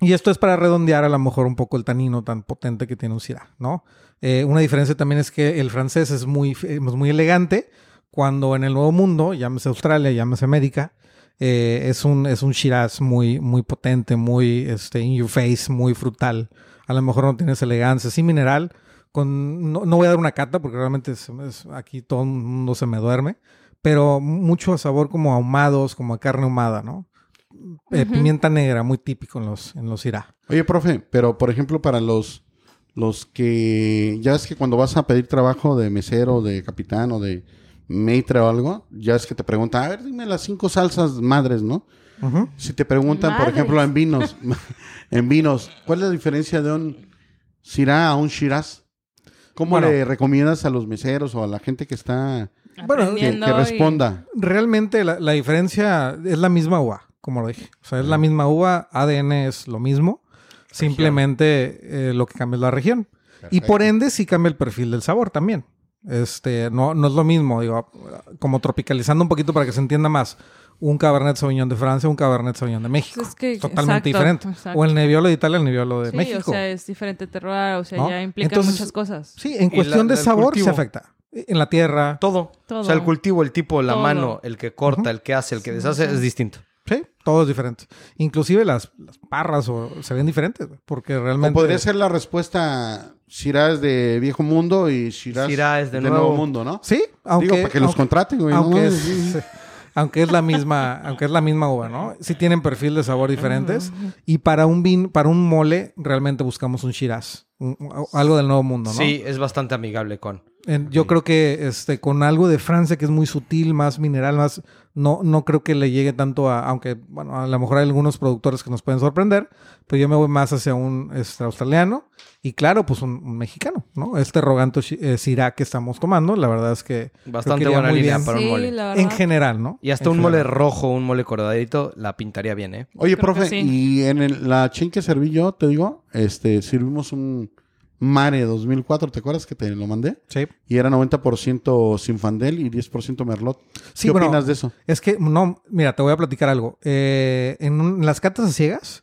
Y esto es para redondear a lo mejor un poco el tanino tan potente que tiene un Syrah, ¿no? Eh, una diferencia también es que el francés es muy, es muy elegante, cuando en el Nuevo Mundo, llámese Australia, llámese América, eh, es un, es un Shiraz muy, muy potente, muy este, in your face, muy frutal. A lo mejor no tienes elegancia, sí mineral. Con, no, no voy a dar una cata porque realmente es- es- aquí todo el mundo se me duerme, pero mucho sabor como ahumados, como a carne ahumada, ¿no? Eh. Pimienta negra, muy típico en los, en los Syrah. Oye, profe, pero por ejemplo, para los, los que. Ya es que cuando vas a pedir trabajo de mesero, de capitán o de maitre o algo, ya es que te preguntan, a ver, dime las cinco salsas madres, ¿no? Si te preguntan, por ejemplo, en vinos, en vinos, ¿cuál es la diferencia de un Syrah a un Shiraz? ¿Cómo Bueno. le recomiendas a los meseros o a la gente que está Bueno, que, y- responda? Realmente la, la diferencia es la misma uva, como lo dije. O sea, es la misma uva, ADN es lo mismo, simplemente eh, lo que cambia es la región. Y por ende sí cambia el perfil del sabor también. Este, no, no es lo mismo, digo, como tropicalizando un poquito para que se entienda más. Un Cabernet Sauvignon de Francia, un Cabernet Sauvignon de México. Es que- Totalmente exacto, diferente. exacto. O el Nebbiolo de Italia, el Nebbiolo de Sí, México. o sea, es diferente terroir, o sea, ¿No? ya implica Entonces- muchas cosas. sí, en cuestión la- de sabor cultivo. se afecta. En la tierra, Todo. Todo. O sea, el cultivo, el tipo, la Todo. mano, el que corta, el que hace, el que deshace, es distinto. sí, todo es diferente. Inclusive las, las parras o, se ven diferentes, porque O realmente... podría ser la respuesta Shiraz es de viejo mundo y Shiraz es de nuevo. nuevo. mundo, ¿no? Sí, aunque... Digo, para que los aunque- contraten, güey. ¿no? aunque, es. Aunque es la misma, aunque es la misma uva, ¿no? Sí tienen perfil de sabor diferentes. Y para un vin, para un mole, realmente buscamos un Shiraz. un- un- algo del nuevo mundo, ¿no? Sí, es bastante amigable con. En- yo creo que este, con algo de Francia que es muy sutil, más mineral, más. No, no creo que le llegue tanto a. Aunque, bueno, a lo mejor hay algunos productores que nos pueden sorprender. Pero yo me voy más hacia un este, australiano. Y claro, pues un, un mexicano, ¿no? Este roganto eh, que estamos tomando, la verdad es que. Bastante que buena muy línea bien. para un sí, mole. En general, ¿no? Y hasta En un mole rojo, un mole cororadito, la pintaría bien, ¿eh? Oye, Creo profe, sí. y en el- la chen que serví yo, te digo, este, servimos un Mare 2004, ¿te acuerdas que te lo mandé? Sí. Y era 90% Sinfandel y 10% Merlot. Sí, ¿Qué bueno, opinas de eso? Es que, no, mira, te voy a platicar algo. Eh, en, un- en las catas a ciegas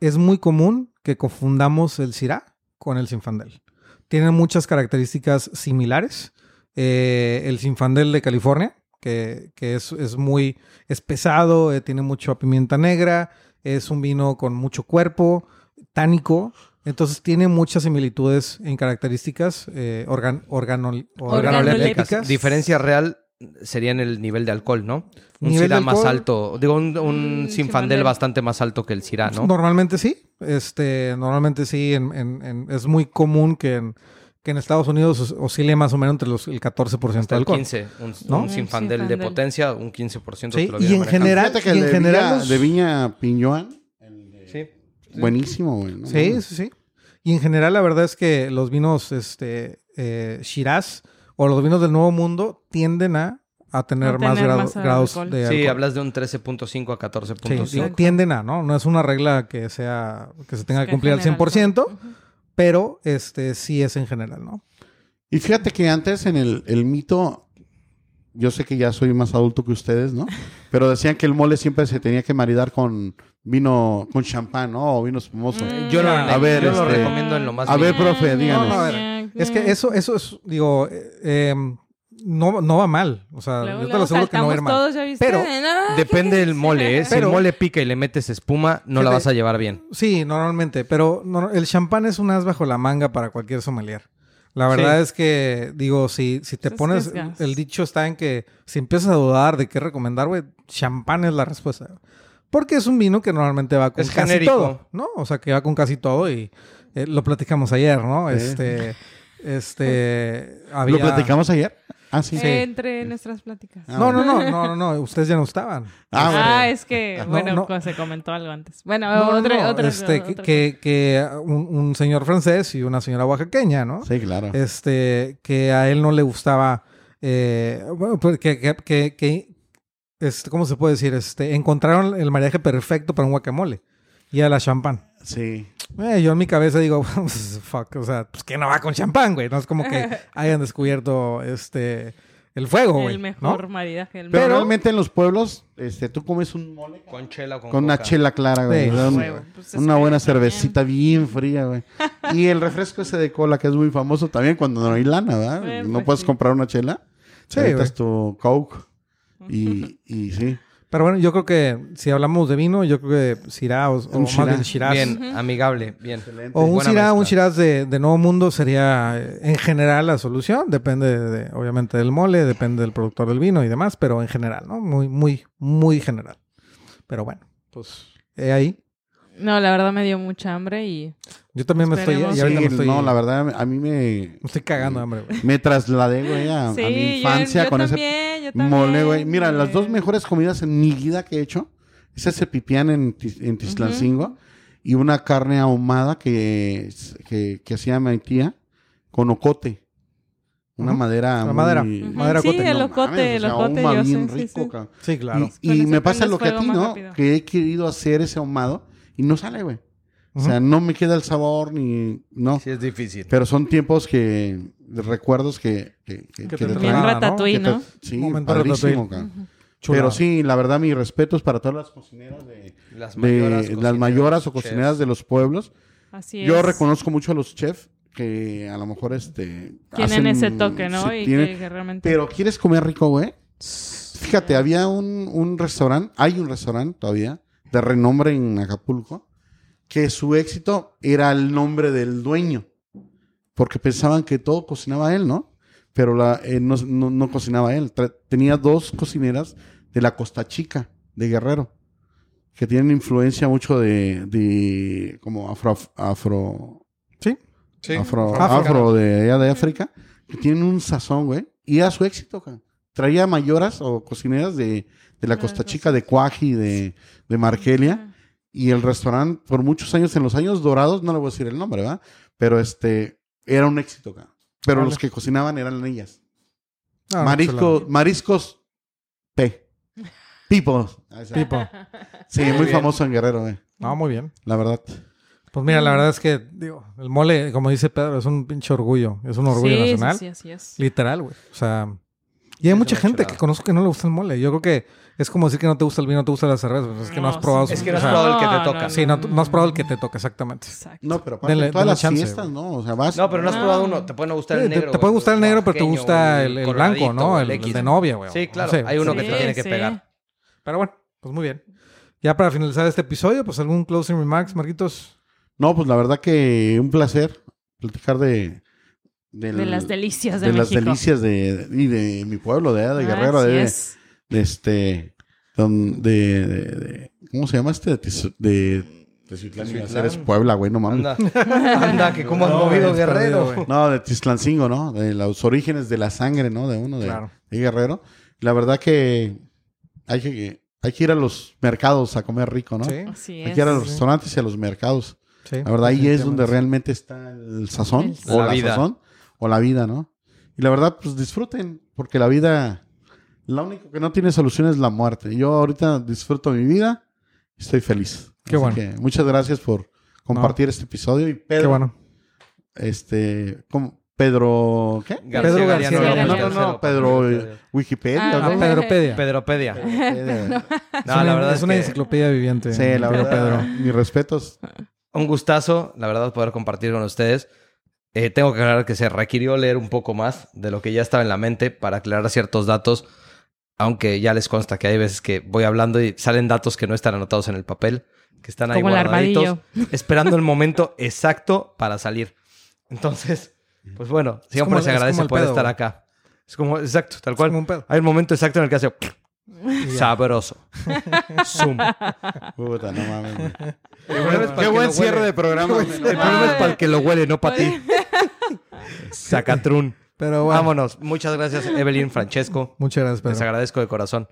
es muy común que confundamos el Syrah con el Sinfandel. Tienen muchas características similares. Eh, el Sinfandel de California, que, que es, es muy, es pesado, eh, tiene mucha pimienta negra, es un vino con mucho cuerpo, tánico. Entonces tiene muchas similitudes en características eh, organ, organol- Organolépticas. Diferencia real sería en el nivel de alcohol, ¿no? Un Nivel Syrah más alto. Digo, un, un Mm, Sinfandel bastante más alto que el Syrah, ¿no? Normalmente sí. Este, normalmente sí. En, en- en- es muy común que en, que en Estados Unidos os- oscile más o menos entre los, el 14% Hasta de el alcohol. 15. Un, ¿No? un Sinfandel de potencia, un 15% Sí, te lo y en manejando. general- que y el en de, general Viña, los- de Viña Piñoan, Sí. buenísimo, güey. ¿no? Sí, sí, sí. Y en general la verdad es que los vinos este, eh, Shiraz o los vinos del Nuevo Mundo tienden a, a tener, A más, tener grado- más grados alcohol. de Sí, alcohol. hablas de un 13.5 a Sí, 14.5. digo, tienden a, ¿no? No es una regla que sea que se tenga que Que cumplir al general, 100%, Ujú. pero este sí es en general, ¿no? Y fíjate que antes en el, el mito yo sé que ya soy más adulto que ustedes, ¿no? Pero decían que el mole siempre se tenía que maridar con vino, con champán, ¿no? O vino espumoso. Mm. Yo, lo, A ver, ver, yo lo este- recomiendo en lo más a ver, profe, díganos. No, no, a ver. Es que eso, eso es, digo, eh, em, no, no va mal. O sea, Luego, yo te lo aseguro que no va a ir saltamos mal. todos. Pero No, Depende del mole, ¿eh? Si el mole pica y le metes espuma, no la vas a llevar bien. Sí, normalmente, pero no- el champán es un as bajo la manga para cualquier sommelier. La verdad Sí. es que, digo, si, si te Es pones, el dicho está en que si empiezas a dudar de qué recomendar, güey, champán es la respuesta. Porque es un vino que normalmente va con Es casi genérico. todo, ¿no? O sea, que va con casi todo y eh, lo platicamos ayer, ¿no? Sí. Este, este, había... ¿Lo platicamos ayer? Ah, sí. Entre nuestras pláticas. Ah, No, no, no, no, no, no, ustedes ya no estaban. Ah, bueno. Ah, es que, No, bueno, no. co- se comentó algo antes. Bueno, otra, este, otra- que, que un, un señor francés y una señora oaxaqueña, ¿no? Sí, claro. este, que a él no le gustaba, eh, bueno, pues, que, que, que, que, este, ¿cómo se puede decir? Este, encontraron el maridaje perfecto para un guacamole y a la champán. Sí. Eh, yo en mi cabeza digo, pues, fuck, o sea, pues que no va con champán, güey. No es como que hayan descubierto este el fuego, güey. el ¿no? mejor maridaje del Pero, Pero- realmente en los pueblos, este, tú comes un mole Con chela o con, con una chela clara, güey. Huevo, pues es una buena también. cervecita bien fría, güey. Y el refresco ese de cola que es muy famoso también cuando no hay lana, ¿verdad? Eh, no pues puedes sí. comprar una chela. Sí, tu Coke. Y, y sí. Pero bueno, yo creo que si hablamos de vino, yo creo que Syrah o, o Un más Shiraz. bien Shiraz. Bien, amigable, bien. O un Buena Shiraz, un. Shiraz de, de Nuevo Mundo sería eh, en general la solución. Depende, de, obviamente, del mole, depende del productor del vino y demás, pero en general, ¿no? Muy, muy, muy general. Pero bueno, pues he ahí. No, la verdad me dio mucha hambre y... Yo también me estoy, Esperemos. y ahorita Sí, me estoy, no, la verdad, a mí me, me estoy cagando de hambre, güey. me trasladé, güey, a, a Sí, mi yo- infancia yo con también, yo ese también, mole, güey. Mira, las dos mejores comidas en mi vida que he hecho es ese pipián en, en Tizlancingo y una carne ahumada que, que, que hacía mi tía con ocote. Una madera. La muy- madera. Madera sí, cote. el No ocote, mames, el o sea, ocote, ahuma yo bien sé, sí, rico, sí. cabrón. Sí, claro. Y, me pasa lo que a ti, ¿no? rápido. Que he querido hacer ese ahumado y no sale, güey. O sea, no me queda el sabor ni... No. Sí, es difícil. Pero son tiempos que... recuerdos que... Que, que- Que te Bien Ah, ¿no? Sí, Momento padrísimo, ratatouille. Pero sí, la verdad, mis respetos para todas las cocineras de... Las de- mayoras, las cocineras, mayoras o chefs. cocineras de los pueblos. Así Yo es. reconozco mucho a los chefs que a lo mejor este... Tienen hacen- ese toque, ¿no? sí, y tienen- que, que realmente... Pero ¿quieres comer rico, güey? Fíjate, había un, un restaurante, hay un restaurante todavía, de renombre en Acapulco, que su éxito era el nombre del dueño. Porque pensaban que todo cocinaba él, ¿no? Pero la, eh, no, no- no cocinaba él. Tra- tenía dos cocineras de la Costa Chica, de Guerrero, que tienen influencia mucho de, de como afro, afro, Sí. Sí. afro, África. afro de allá de África, que tienen un sazón, güey. Y era su éxito, cabrón. Traía mayoras o cocineras de, de la Ah, Costa Chica, de Cuaji, de, de Markelia. Y el restaurante, por muchos años, en los años dorados, no le voy a decir el nombre, ¿verdad? Pero este, era un éxito, cabrón. Pero Vale. los que cocinaban eran ellas. Ah, no, Marisco, mariscos P. People. Tipo. Sí, muy famoso en Guerrero, güey. No, muy bien. La verdad. Pues mira, la verdad es que, digo, el mole, como dice Pedro, es un pinche orgullo. Es un orgullo sí, nacional. Sí, sí, así es. Literal, güey. O sea, y hay mucha gente que conozco que no le gusta el mole. Yo creo que es como decir que no te gusta el vino, no te gusta la cerveza. Pues es que no, No, has probado. sí. su- Es que no has probado el que te No, toca. no, Sí, no, no has probado el que te toca, exactamente. Exacto. No, pero aparte, Denle- todas denle las chance, fiestas. ¿no? O sea, vas. No, pero no has No. probado uno. Te puede gustar el Sí, negro. te, puede gustar el negro, pero te gusta el, el blanco, ¿no? El, el de novia, güey. Sí, claro. no sé. Hay uno que te tiene que pegar. Pero bueno, pues muy bien. Ya para finalizar este episodio, pues algún closing remarks, Marquitos. No, pues la verdad que un placer platicar de... del- De las delicias de, de las México. delicias de, y de mi pueblo, de, de Guerrero, Así de, es. de este, don- de, de- de- ¿cómo se llama este? De, de, Teciutlán, iba a ser, es Puebla, güey, no mames. Anda, anda, que cómo has No, movido Guerrero. perdido, güey. No, de Tizlancingo, ¿no? De los orígenes de la sangre, ¿no? De uno, de, Claro. de Guerrero. La verdad que hay que, hay que ir a los mercados a comer rico, ¿no? Sí, Así Hay es. que ir a los Sí. restaurantes y a los mercados. sí. La verdad, ahí es donde realmente está el sazón, El o La la, vida. sazón, o la vida, ¿no? Y la verdad, pues disfruten, porque la vida, lo único que no tiene solución es la muerte. Yo ahorita disfruto mi vida y estoy feliz. Qué bueno. que muchas gracias por compartir este episodio. Y Pedro, Qué bueno. este, ¿cómo? Pedro. ¿Qué? García Pedro García No, no, no, Pedro Pedro. Wikipedia. Ah, ¿no? Pedropedia. Pedropedia. No, la verdad es una que- enciclopedia viviente. Sí, la verdad. Pedro. Mis respetos. Un gustazo, la verdad, poder compartir con ustedes. Eh, tengo que aclarar que se requirió leer un poco más de lo que ya estaba en la mente para aclarar ciertos datos, aunque ya les consta que hay veces que voy hablando y salen datos que no están anotados en el papel, que están ahí Como el guardaditos, armadillo. esperando el momento exacto para salir. Entonces, pues bueno, siempre como- se agradece el poder pedo, estar acá. Es como, exacto, tal Es cual. como un pedo. Hay un momento exacto en el que hace. Sabroso. Zoom. Puta, no mames. güey. Qué buen cierre huele. de programa. El problema es para el que lo huele, no para ti. Sacatrún. Pero bueno, Vámonos. Muchas gracias, Evelyn, Francesco. muchas gracias, Les Pedro. agradezco de corazón.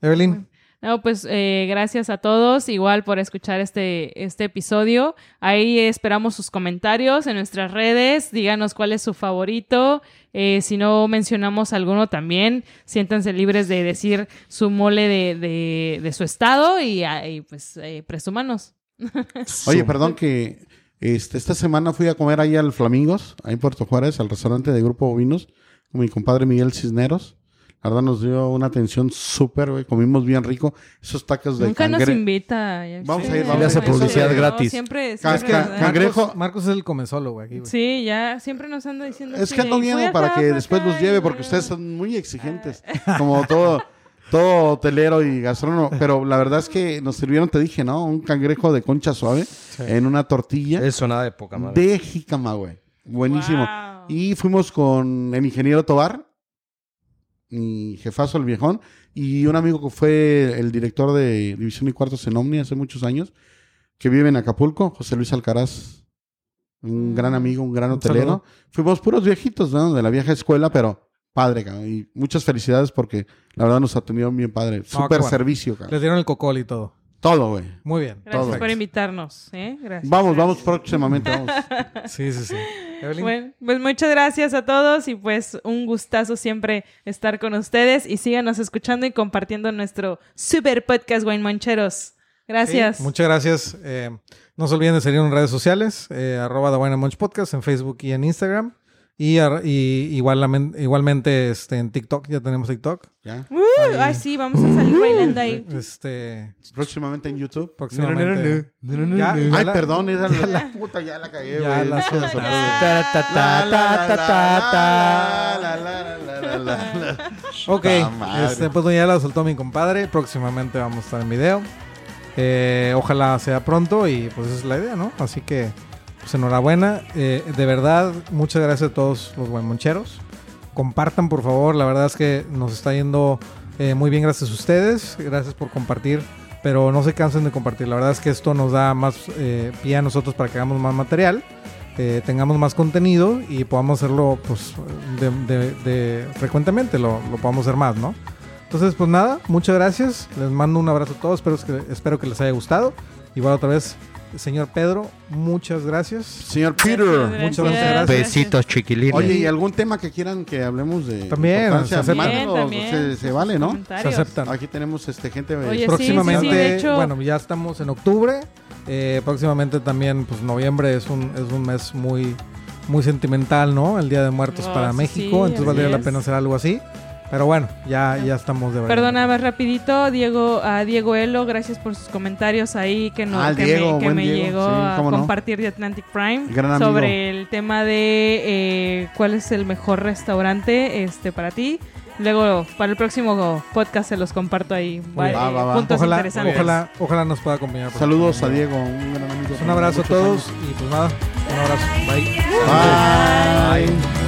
Evelyn, No, pues eh, gracias a todos, igual por escuchar este, este episodio. Ahí esperamos sus comentarios en nuestras redes. Díganos cuál es su favorito. Eh, si no mencionamos alguno también, siéntanse libres de decir su mole de, de- su estado y, ah, pues eh, presúmanos. Oye, perdón que este, esta semana fui a comer ahí al Flamingos, ahí en Puerto Juárez, al restaurante de Grupo Bovinos, con mi compadre Miguel Cisneros. La verdad nos dio una atención súper, güey. Comimos bien rico. Esos tacos de Nunca nos invita. Vamos a ir, vamos Le hace a ir. publicidad No, gratis. Siempre, siempre ca- nos da- cangrejo. Marcos, Marcos es el comensolo, güey. Sí, ya siempre nos anda diciendo Es que ando viendo para que después los lleve, porque ustedes son muy exigentes, como todo, todo hotelero y gastrónomo. Pero la verdad es que nos sirvieron, te dije, ¿no? Un cangrejo de concha suave en una tortilla Eso nada de poca madre. de jícama, güey. Buenísimo. Wow. Y fuimos con el ingeniero Tobar, mi jefazo, el viejón, y un amigo que fue el director de División y Cuartos en Omni hace muchos años, que vive en Acapulco, José Luis Alcaraz. Un Mm. gran amigo, un gran hotelero. Fuimos puros viejitos, ¿no? De la vieja escuela, pero padre, cabrón. Y muchas felicidades porque la verdad nos atendieron bien padre. Súper servicio, cabrón. Les dieron el cocol y todo. Todo, güey. Muy bien. Gracias todo. por invitarnos. ¿eh? Gracias. Vamos, vamos próximamente, vamos. Sí, sí, sí. Evelyn. Bueno, pues muchas gracias a todos y pues un gustazo siempre estar con ustedes y síganos escuchando y compartiendo nuestro super podcast Wine Moncheros. Gracias. Sí, muchas gracias. Eh, no se olviden de seguir en redes sociales, eh, arroba The Wine and Munch Podcast en Facebook y en Instagram. Y, y igual, igualmente este, en TikTok, ya tenemos TikTok. ¿Ya? Uh, ay, sí, vamos a salir bailando ahí. Este, Próximamente en YouTube. próximamente. Ya- Ay, ya la- perdón, esa la, la puta ya la cagué, Ya la- Pinche ya. sorpresa. Ta, ta, ta, ta, ta, ta, ta. La, la, la, la, la, la, la. Ok, este, pues ya la soltó mi compadre. Próximamente vamos a estar en video. Eh, ojalá sea pronto y pues esa es la idea, ¿no? Así que, pues enhorabuena. Eh, de verdad, muchas gracias a todos los guaymoncheros. Compartan, por favor. La verdad es que nos está yendo eh, muy bien gracias a ustedes. Gracias por compartir. Pero no se cansen de compartir. La verdad es que esto nos da más eh, pie a nosotros para que hagamos más material. tengamos más contenido y podamos hacerlo pues frecuentemente, lo, lo podamos hacer más, ¿no? Entonces, pues nada, muchas gracias. Les mando un abrazo a todos. Espero que, espero que les haya gustado. Igual otra vez, señor Pedro, muchas gracias. Señor Peter. Muchas gracias. Besitos, chiquilines. Oye, ¿y algún tema que quieran que hablemos de También, se acepta. Mándenos, También, se, se vale, ¿no? Se aceptan. Aquí tenemos este gente Oye, próximamente, sí, sí, de hecho- bueno, ya estamos en octubre. eh, próximamente también, pues noviembre es un, es un mes muy, muy sentimental, ¿no? El Día de Muertos Oh, para sí, México. sí, entonces valdría la pena hacer algo así. Pero bueno, ya, ya estamos de verdad. Perdona más rapidito, Diego, a Diego Elo, gracias por sus comentarios ahí que, no, Ah, que Diego, me, que me Diego, llegó sí, a no. compartir de Atlantic Prime Gran amigo. sobre el tema de eh, cuál es el mejor restaurante este para ti. Luego, para el próximo podcast se los comparto ahí. Va, va, va. Puntos Ojalá, interesantes. ojalá, ojalá nos pueda acompañar. Saludos a. Diego, un gran amigo. Un abrazo a todos años. y pues nada, un abrazo. Bye. Bye. Bye.